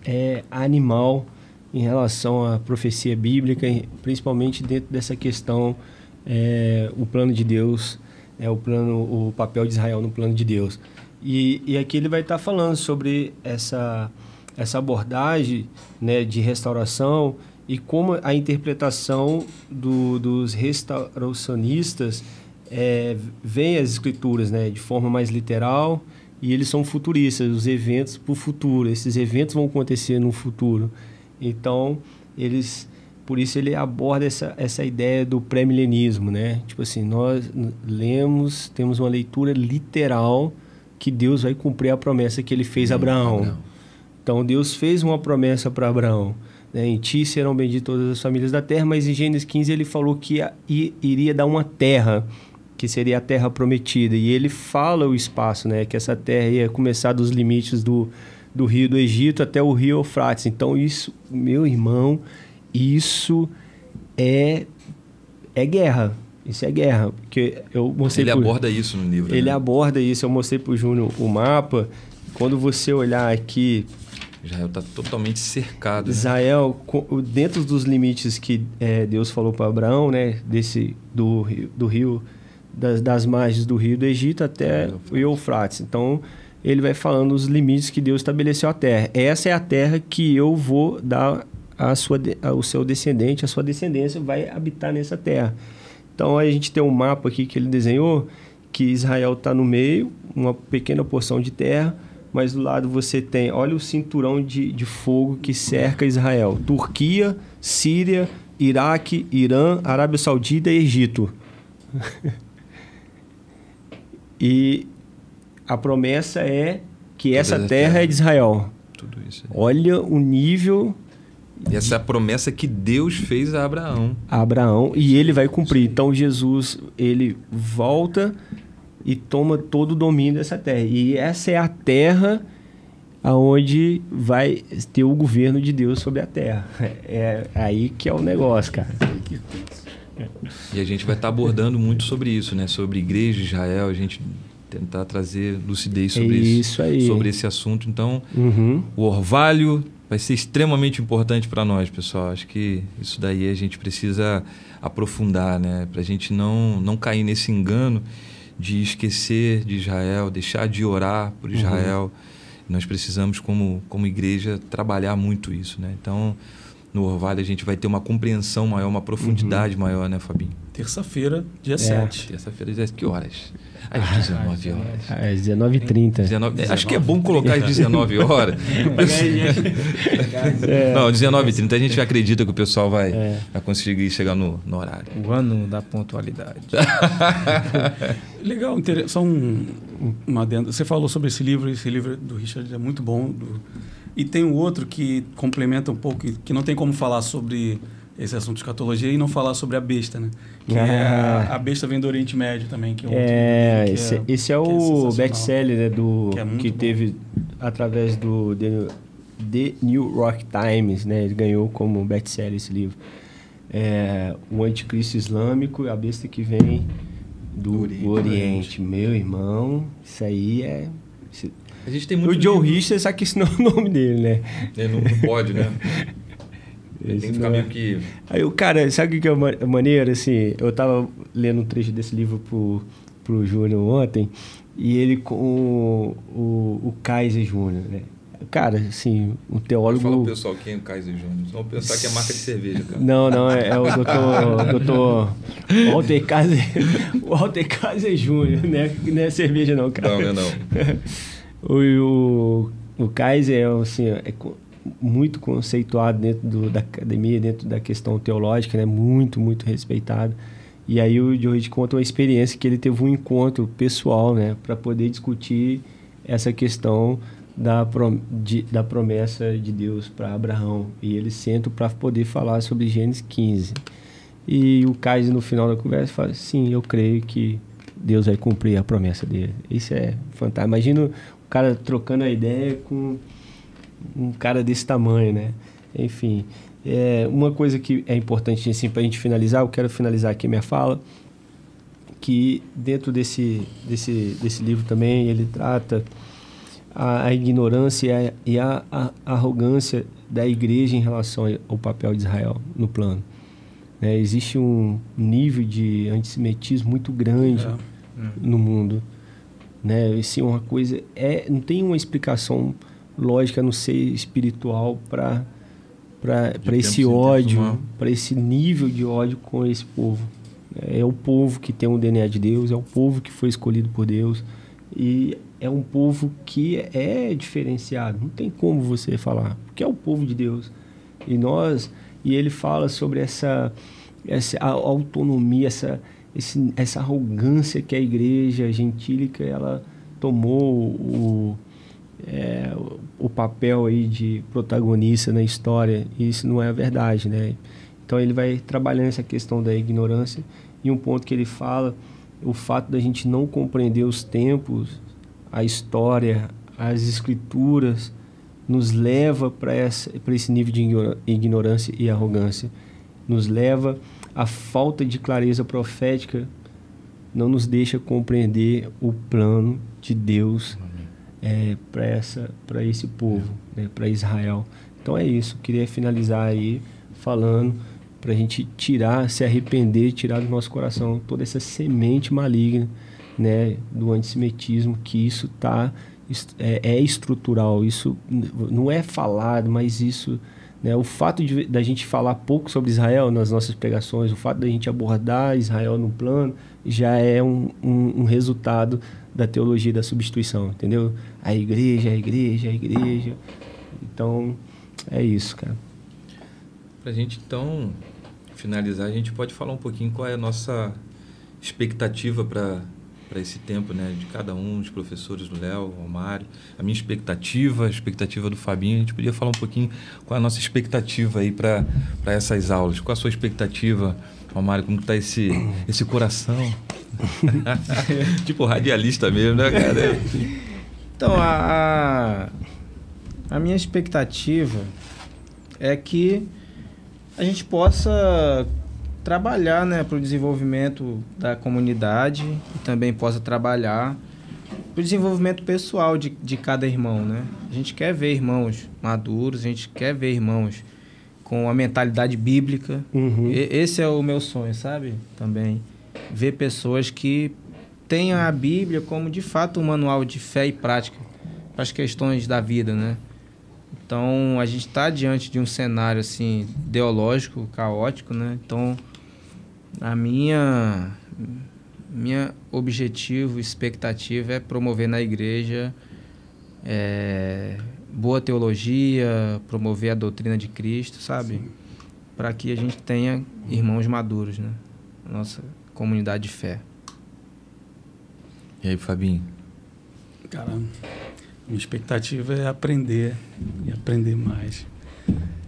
é animal em relação à profecia bíblica, principalmente dentro dessa questão é, o plano de Deus, é o plano, o papel de Israel no plano de Deus. E, e aqui ele vai estar falando sobre essa essa abordagem né, de restauração e como a interpretação do, dos restauracionistas é, vem as escrituras né, de forma mais literal e eles são futuristas, os eventos para o futuro. Esses eventos vão acontecer no futuro. Então, eles por isso ele aborda essa, essa ideia do pré-milenismo, né? Tipo assim, nós lemos, temos uma leitura literal que Deus vai cumprir a promessa que ele fez a Abraão. Então Deus fez uma promessa para Abraão. Né? Em ti serão benditas todas as famílias da terra, mas em Gênesis 15 ele falou que iria dar uma terra, que seria a terra prometida. E ele fala o espaço, né? que essa terra ia começar dos limites do, do rio do Egito até o rio Eufrates. Então isso, meu irmão, isso é, é guerra. Isso é guerra. Porque eu mostrei Ele pro- aborda isso no livro. ele né? aborda isso. Eu mostrei para o Júnior o mapa. Quando você olhar aqui, Israel está totalmente cercado. né? Israel, dentro dos limites que eh, Deus falou para Abraão, né, desse do rio, do rio das, das margens do rio do Egito até o Eufrates. Então, ele vai falando os limites que Deus estabeleceu à terra. Essa é a terra que eu vou dar a sua, ao seu descendente, a sua descendência vai habitar nessa terra. Então, a gente tem um mapa aqui que ele desenhou, que Israel está no meio, uma pequena porção de terra, mas do lado você tem, olha o cinturão de, de fogo que cerca Israel: Turquia, Síria, Iraque, Irã, Arábia Saudita e Egito. e a promessa é que Toda essa terra terra. é de Israel. Tudo isso. aí. Olha o nível E essa é a promessa que Deus fez a Abraão. a Abraão e ele vai cumprir. Então Jesus ele volta e toma todo o domínio dessa terra. E essa é a terra aonde vai ter o governo de Deus sobre a terra. É aí que é o negócio, cara. E a gente vai estar abordando muito sobre isso, né? Sobre igreja de Israel. A gente tentar trazer lucidez sobre isso, isso aí. sobre esse assunto. Então, Uhum. o orvalho vai ser extremamente importante para nós, pessoal. Acho que isso daí a gente precisa aprofundar, né? Para a gente não, não cair nesse engano de esquecer de Israel, deixar de orar por Israel. Nós precisamos, como, como igreja, trabalhar muito isso, né? Então, no orvalho a gente vai ter uma compreensão maior, uma profundidade maior, né, Fabinho? Terça-feira, dia 7. Terça-feira, às que horas? Às 19 horas. Às 19h30. 19, acho que é bom colocar às 19 horas. O pessoal- Não, 19h30 a gente acredita que o pessoal vai, É. vai conseguir chegar no, no horário. O ano da pontualidade. Legal, só um, uma adenda. Você falou sobre esse livro, esse livro do Richard é muito bom. do- e tem um outro que complementa um pouco, que não tem como falar sobre esse assunto de escatologia e não falar sobre a besta, né? Que é Ah. a, a besta vem do Oriente Médio também, que é, um É, que esse, esse é que o sensacional. best-seller né, do, Que é que teve através do The, The New York Times, né? Ele ganhou como best-seller esse livro. É, o Anticristo Islâmico, a besta que vem do, Oriente. Oriente. Meu irmão, isso aí é... esse- A gente tem O muito. Joe livro. Richter, só que esse não é o nome dele, né? Ele não, não pode, né? Esse tem que ficar é. meio que. Aí o cara, sabe o que é ma- maneiro? Assim, eu tava lendo um trecho desse livro pro, pro Júnior ontem, e ele com o, o, Kaiser Júnior, né? Cara, assim, um teólogo. Fala o pessoal quem é o Kaiser Júnior. Só pensar que é marca de cerveja, cara. Não, não, é, é o doutor, doutor Walter Kaiser, Walter Kaiser Júnior, né? Não é cerveja não, cara. Não, não, não. O, o, o Kaiser é, assim, é muito conceituado dentro do- da academia, dentro da questão teológica, né? muito, muito respeitado. E aí o George conta uma experiência que ele teve um encontro pessoal né? para poder discutir essa questão da, prom- de- da promessa de Deus para Abraão. E eles sentam para poder falar sobre Gênesis 15. E o Kaiser, no final da conversa, fala: Sim, eu creio que Deus vai cumprir a promessa dele. Isso é fantástico. Imagina o cara trocando a ideia com um cara desse tamanho, né? Enfim, é, uma coisa que é importante assim, para a gente finalizar, eu quero finalizar aqui minha fala, que dentro desse, desse, desse livro também ele trata a, a ignorância e a, a, a arrogância da igreja em relação ao papel de Israel no plano. né? existe um nível de antissemitismo muito grande É. no mundo. Né? Isso é uma coisa. É, não tem uma explicação lógica no ser espiritual para para esse ódio, uma- para esse nível de ódio com esse povo. É o povo que tem o DNA de Deus, é o povo que foi escolhido por Deus e é um povo que é diferenciado. Não tem como você falar, porque é o povo de Deus. E nós e ele fala sobre essa essa autonomia, essa esse, essa arrogância que a igreja gentílica ela tomou o, é, o- papel aí de protagonista na história e isso não é a verdade, né? Então ele vai trabalhando essa questão da ignorância e um ponto que ele fala o fato da gente não compreender os tempos, a história, as escrituras nos leva para esse nível de ignorância e arrogância, nos leva à falta de clareza profética, não nos deixa compreender o plano de Deus é, para esse povo, né, para Israel. Então é isso. Queria finalizar aí falando para a gente tirar, se arrepender, tirar do nosso coração toda essa semente maligna, né, do antissemitismo, que isso tá é, é estrutural. Isso não é falado, mas isso né, o fato de da gente falar pouco sobre Israel nas nossas pregações, o fato da gente abordar Israel no plano, já é um, um, um resultado da teologia da substituição, entendeu? A igreja, a igreja, a igreja. Então, é isso, cara. Pra gente, então, finalizar, a gente pode falar um pouquinho qual é a nossa expectativa para para esse tempo, né, de cada um, dos professores do Léo, o Mário, a minha expectativa, a expectativa do Fabinho, a gente podia falar um pouquinho qual é a nossa expectativa aí para essas aulas. Qual a sua expectativa, Mário, como está esse, esse coração? tipo radialista mesmo, né, cara? Então, a, a, a minha expectativa é que a gente possa trabalhar né, para o desenvolvimento da comunidade e também possa trabalhar o desenvolvimento pessoal de, de cada irmão, né? A gente quer ver irmãos maduros, a gente quer ver irmãos com a mentalidade bíblica. Uhum. E- esse é o meu sonho, sabe? Também ver pessoas que tenham a Bíblia como de fato um manual de fé e prática para as questões da vida, né? Então a gente está diante de um cenário assim ideológico, caótico, né? Então a minha minha objetivo, expectativa é promover na igreja é, boa teologia, promover a doutrina de Cristo, sabe? Para que a gente tenha irmãos maduros, né? Nossa comunidade de fé. E aí, Fabinho? Cara, minha expectativa é aprender e aprender mais.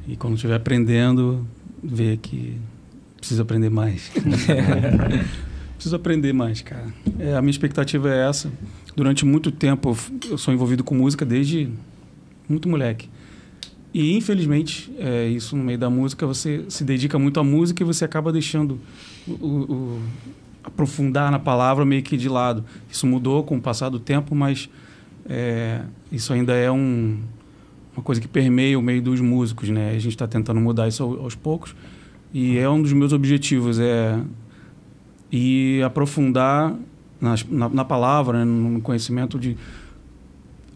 E quando estiver aprendendo, ver que preciso aprender mais. preciso aprender mais, cara. É, a minha expectativa é essa. Durante muito tempo eu sou envolvido com música desde muito moleque. E infelizmente, é, isso no meio da música, você se dedica muito à música e você acaba deixando o, o- aprofundar na palavra meio que de lado. Isso mudou com o passar do tempo, mas é, isso ainda é um, uma coisa que permeia o meio dos músicos, né? A gente está tentando mudar isso ao- aos poucos e é um dos meus objetivos é e aprofundar nas- na, na palavra, né? no conhecimento de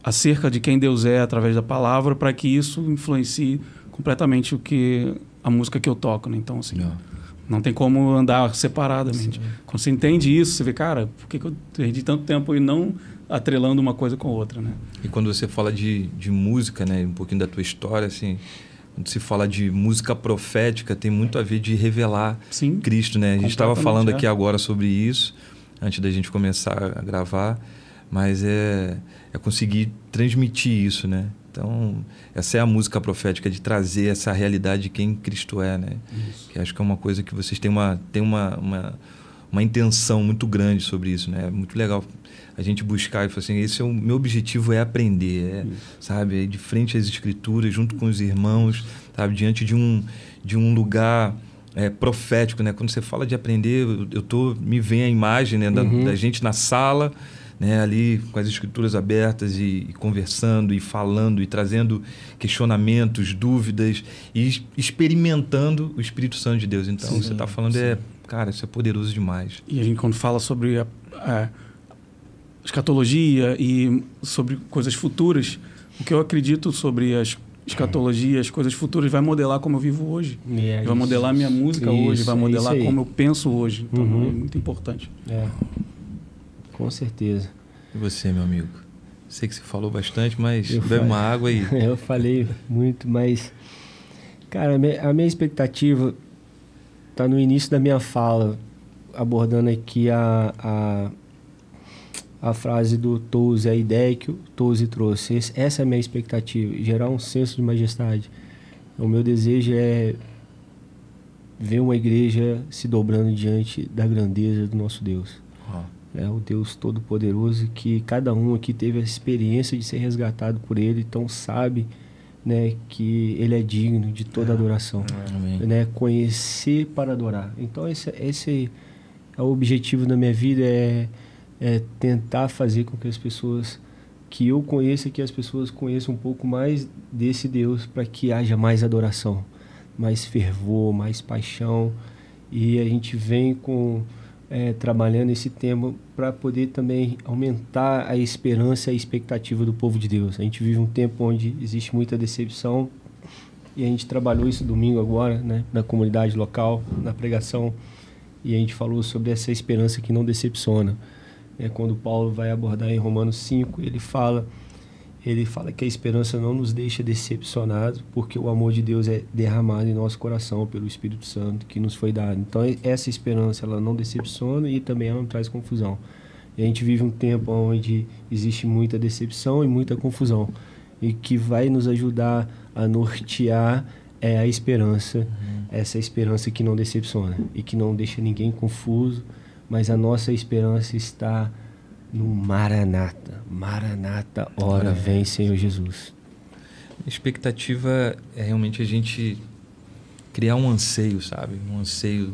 acerca de quem Deus é através da palavra, para que isso influencie completamente o que a música que eu toco, né? Então assim, Ó. não tem como andar separadamente. Quando você entende isso, você vê, cara, por que, que eu perdi tanto tempo e não atrelando uma coisa com a outra, né? E quando você fala de, de música, né, um pouquinho da tua história, assim, quando se fala de música profética, tem muito a ver de revelar Sim. Cristo, né? A gente estava falando é. aqui agora sobre isso, antes da gente começar a gravar, mas é, é conseguir transmitir isso, né? Então, essa é a música profética, de trazer essa realidade de quem Cristo é, né? Que acho que é uma coisa que vocês têm uma, têm uma, uma, uma intenção muito grande sobre isso, né? É muito legal a gente buscar e falar assim, esse é o meu objetivo é aprender, é, sabe? É de frente às escrituras, junto com os irmãos, sabe? Diante de um, de um lugar é, profético, né? Quando você fala de aprender, eu, eu tô, me vem a imagem né? da, Uhum. da gente na sala, né? ali com as escrituras abertas e, e conversando e falando e trazendo questionamentos, dúvidas e experimentando o Espírito Santo de Deus. Então, Sim, você está falando, é, cara, isso é poderoso demais. E a gente, quando fala sobre a, a escatologia e sobre coisas futuras, o que eu acredito sobre as escatologia, as coisas futuras, vai modelar como eu vivo hoje. É, vai modelar minha música Isso, hoje, vai é modelar como eu penso hoje. Então, Uhum. é muito importante. É. Com certeza. E você, meu amigo? Sei que você falou bastante, mas Eu bebe falei. uma água aí. Eu falei muito, mas. Cara, a minha- expectativa tá no início da minha fala, abordando aqui a, a, a frase do Touse, a ideia que o Touse trouxe. Esse- essa é a minha expectativa, gerar um senso de majestade. O meu desejo é ver uma igreja se dobrando diante da grandeza do nosso Deus. Ó, É o Deus Todo-Poderoso que cada um aqui teve a experiência de ser resgatado por Ele, então sabe né, que Ele é digno de toda adoração. amém. Né, conhecer para adorar. Então esse, esse é o objetivo da minha vida, é, é tentar fazer com que as pessoas que eu conheça, que as pessoas conheçam um pouco mais desse Deus para que haja mais adoração, mais fervor, mais paixão. E a gente vem com é, trabalhando esse tema para poder também aumentar a esperança e a expectativa do povo de Deus. A gente vive um tempo onde existe muita decepção e a gente trabalhou isso domingo agora, né, na comunidade local, na pregação, e a gente falou sobre essa esperança que não decepciona. É, quando Paulo vai abordar em Romanos 5, ele fala ele fala que a esperança não nos deixa decepcionados, porque o amor de Deus é derramado em nosso coração pelo Espírito Santo que nos foi dado. Então essa esperança ela não decepciona e também ela não traz confusão. E a gente vive um tempo onde existe muita decepção e muita confusão, e que vai nos ajudar a nortear é a esperança, essa esperança que não decepciona e que não deixa ninguém confuso, mas a nossa esperança está no Maranata. Maranata, ora vem, Senhor Jesus. A expectativa é realmente a gente criar um anseio, sabe? Um anseio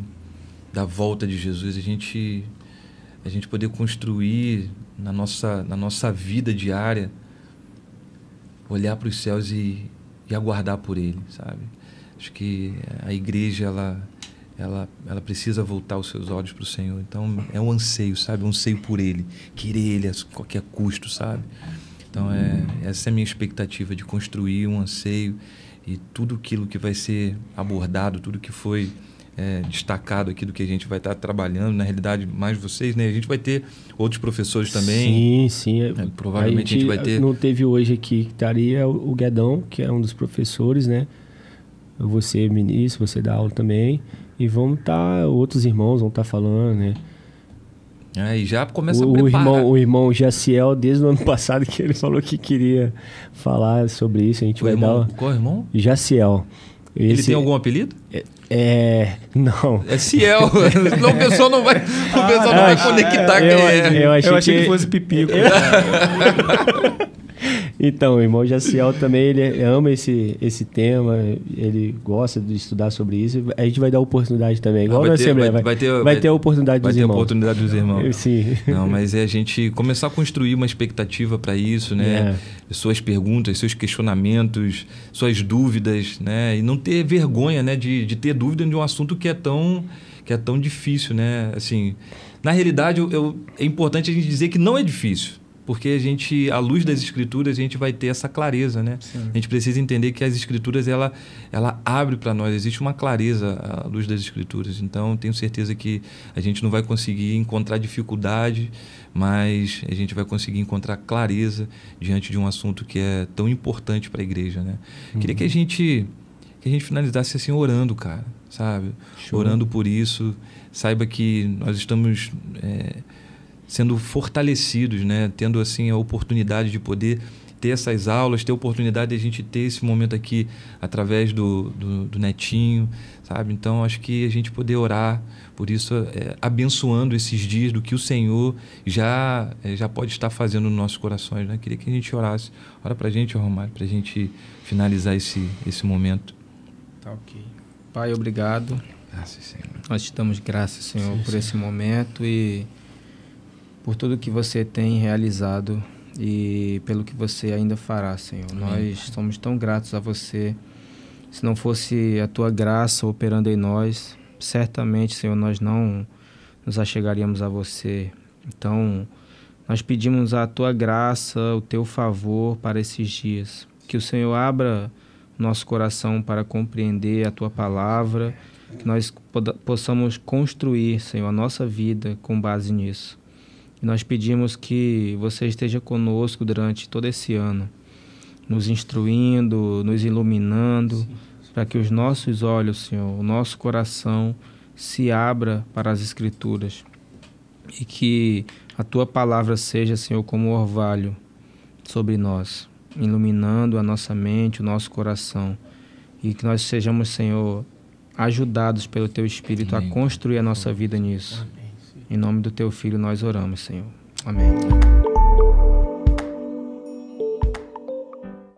da volta de Jesus, a gente a gente poder construir na nossa, na nossa vida diária, olhar para os céus e, e aguardar por Ele, sabe? Acho que a igreja, ela, ela, ela precisa voltar os seus olhos para o Senhor. Então, é um anseio, sabe? Um anseio por Ele. Querer Ele a qualquer custo, sabe? Então, é, essa é a minha expectativa de construir um anseio e tudo aquilo que vai ser abordado, tudo que foi é, destacado aqui do que a gente vai estar trabalhando, na realidade, mais vocês, né? A gente vai ter outros professores também. Sim, sim. É, provavelmente a gente, a gente, vai ter. Não teve hoje aqui estaria o Guedão, que é um dos professores, né? Você, ministro, você dá aula também. E vão estar, tá, outros irmãos vão estar tá falando, né? É, e já começa o, a preparar. O irmão, o irmão Jaciel, desde o ano passado, que ele falou que queria falar sobre isso. A gente o vai irmão, dar. Qual irmão? Jaciel. Esse, ele tem algum apelido? É, é, não. É Ciel. Senão o pessoal não vai, o pessoal ah, não vai conectar eu, quem é. Eu, achei, eu achei que... que fosse Pipico. Então, o irmão Jaciel também ele ama esse, esse tema, ele gosta de estudar sobre isso. A gente vai dar oportunidade também, igual ah, na Assembleia. Vai, vai, ter, vai ter a oportunidade vai dos ter irmãos. oportunidade dos irmãos. Sim. Não, mas é a gente começar a construir uma expectativa para isso, né? É. Suas perguntas, seus questionamentos, suas dúvidas, né? E não ter vergonha, né? De, de ter dúvida de um assunto que é tão, que é tão difícil, né? Assim, na realidade, eu, eu, é importante a gente dizer que não é difícil porque a gente, à luz das escrituras, a gente vai ter essa clareza, né? Sim. A gente precisa entender que as escrituras ela, ela abre para nós, existe uma clareza à luz das escrituras. Então, tenho certeza que a gente não vai conseguir encontrar dificuldade, mas a gente vai conseguir encontrar clareza diante de um assunto que é tão importante para a igreja, né? Uhum. Queria que a gente que a gente finalizasse assim orando, cara, sabe? Show. Orando por isso. Saiba que nós estamos é, sendo fortalecidos, né? Tendo assim a oportunidade de poder ter essas aulas, ter a oportunidade de a gente ter esse momento aqui através do, do, do Netinho, sabe? Então acho que a gente poder orar por isso, é, abençoando esses dias do que o Senhor já é, já pode estar fazendo nos nossos corações, né? Queria que a gente orasse. Ora para a gente, Romário, para a gente finalizar esse, esse momento. Tá ok. Pai, obrigado. Graças, Senhor. Nós te damos graças, Senhor, Sim, por Senhor. esse momento e por tudo que você tem realizado e pelo que você ainda fará, Senhor. Amém. Nós somos tão gratos a você. Se não fosse a tua graça operando em nós, certamente, Senhor, nós não nos achegaríamos a você. Então, nós pedimos a tua graça, o teu favor para esses dias. Que o Senhor abra nosso coração para compreender a tua palavra, que nós possamos construir, Senhor, a nossa vida com base nisso. E nós pedimos que você esteja conosco durante todo esse ano, nos instruindo, nos iluminando, para que os nossos olhos, Senhor, o nosso coração se abra para as Escrituras e que a tua palavra seja, Senhor, como orvalho sobre nós, iluminando a nossa mente, o nosso coração e que nós sejamos, Senhor, ajudados pelo teu Espírito Amém. a construir a nossa vida nisso. Amém. Em nome do teu filho nós oramos, Senhor. Amém.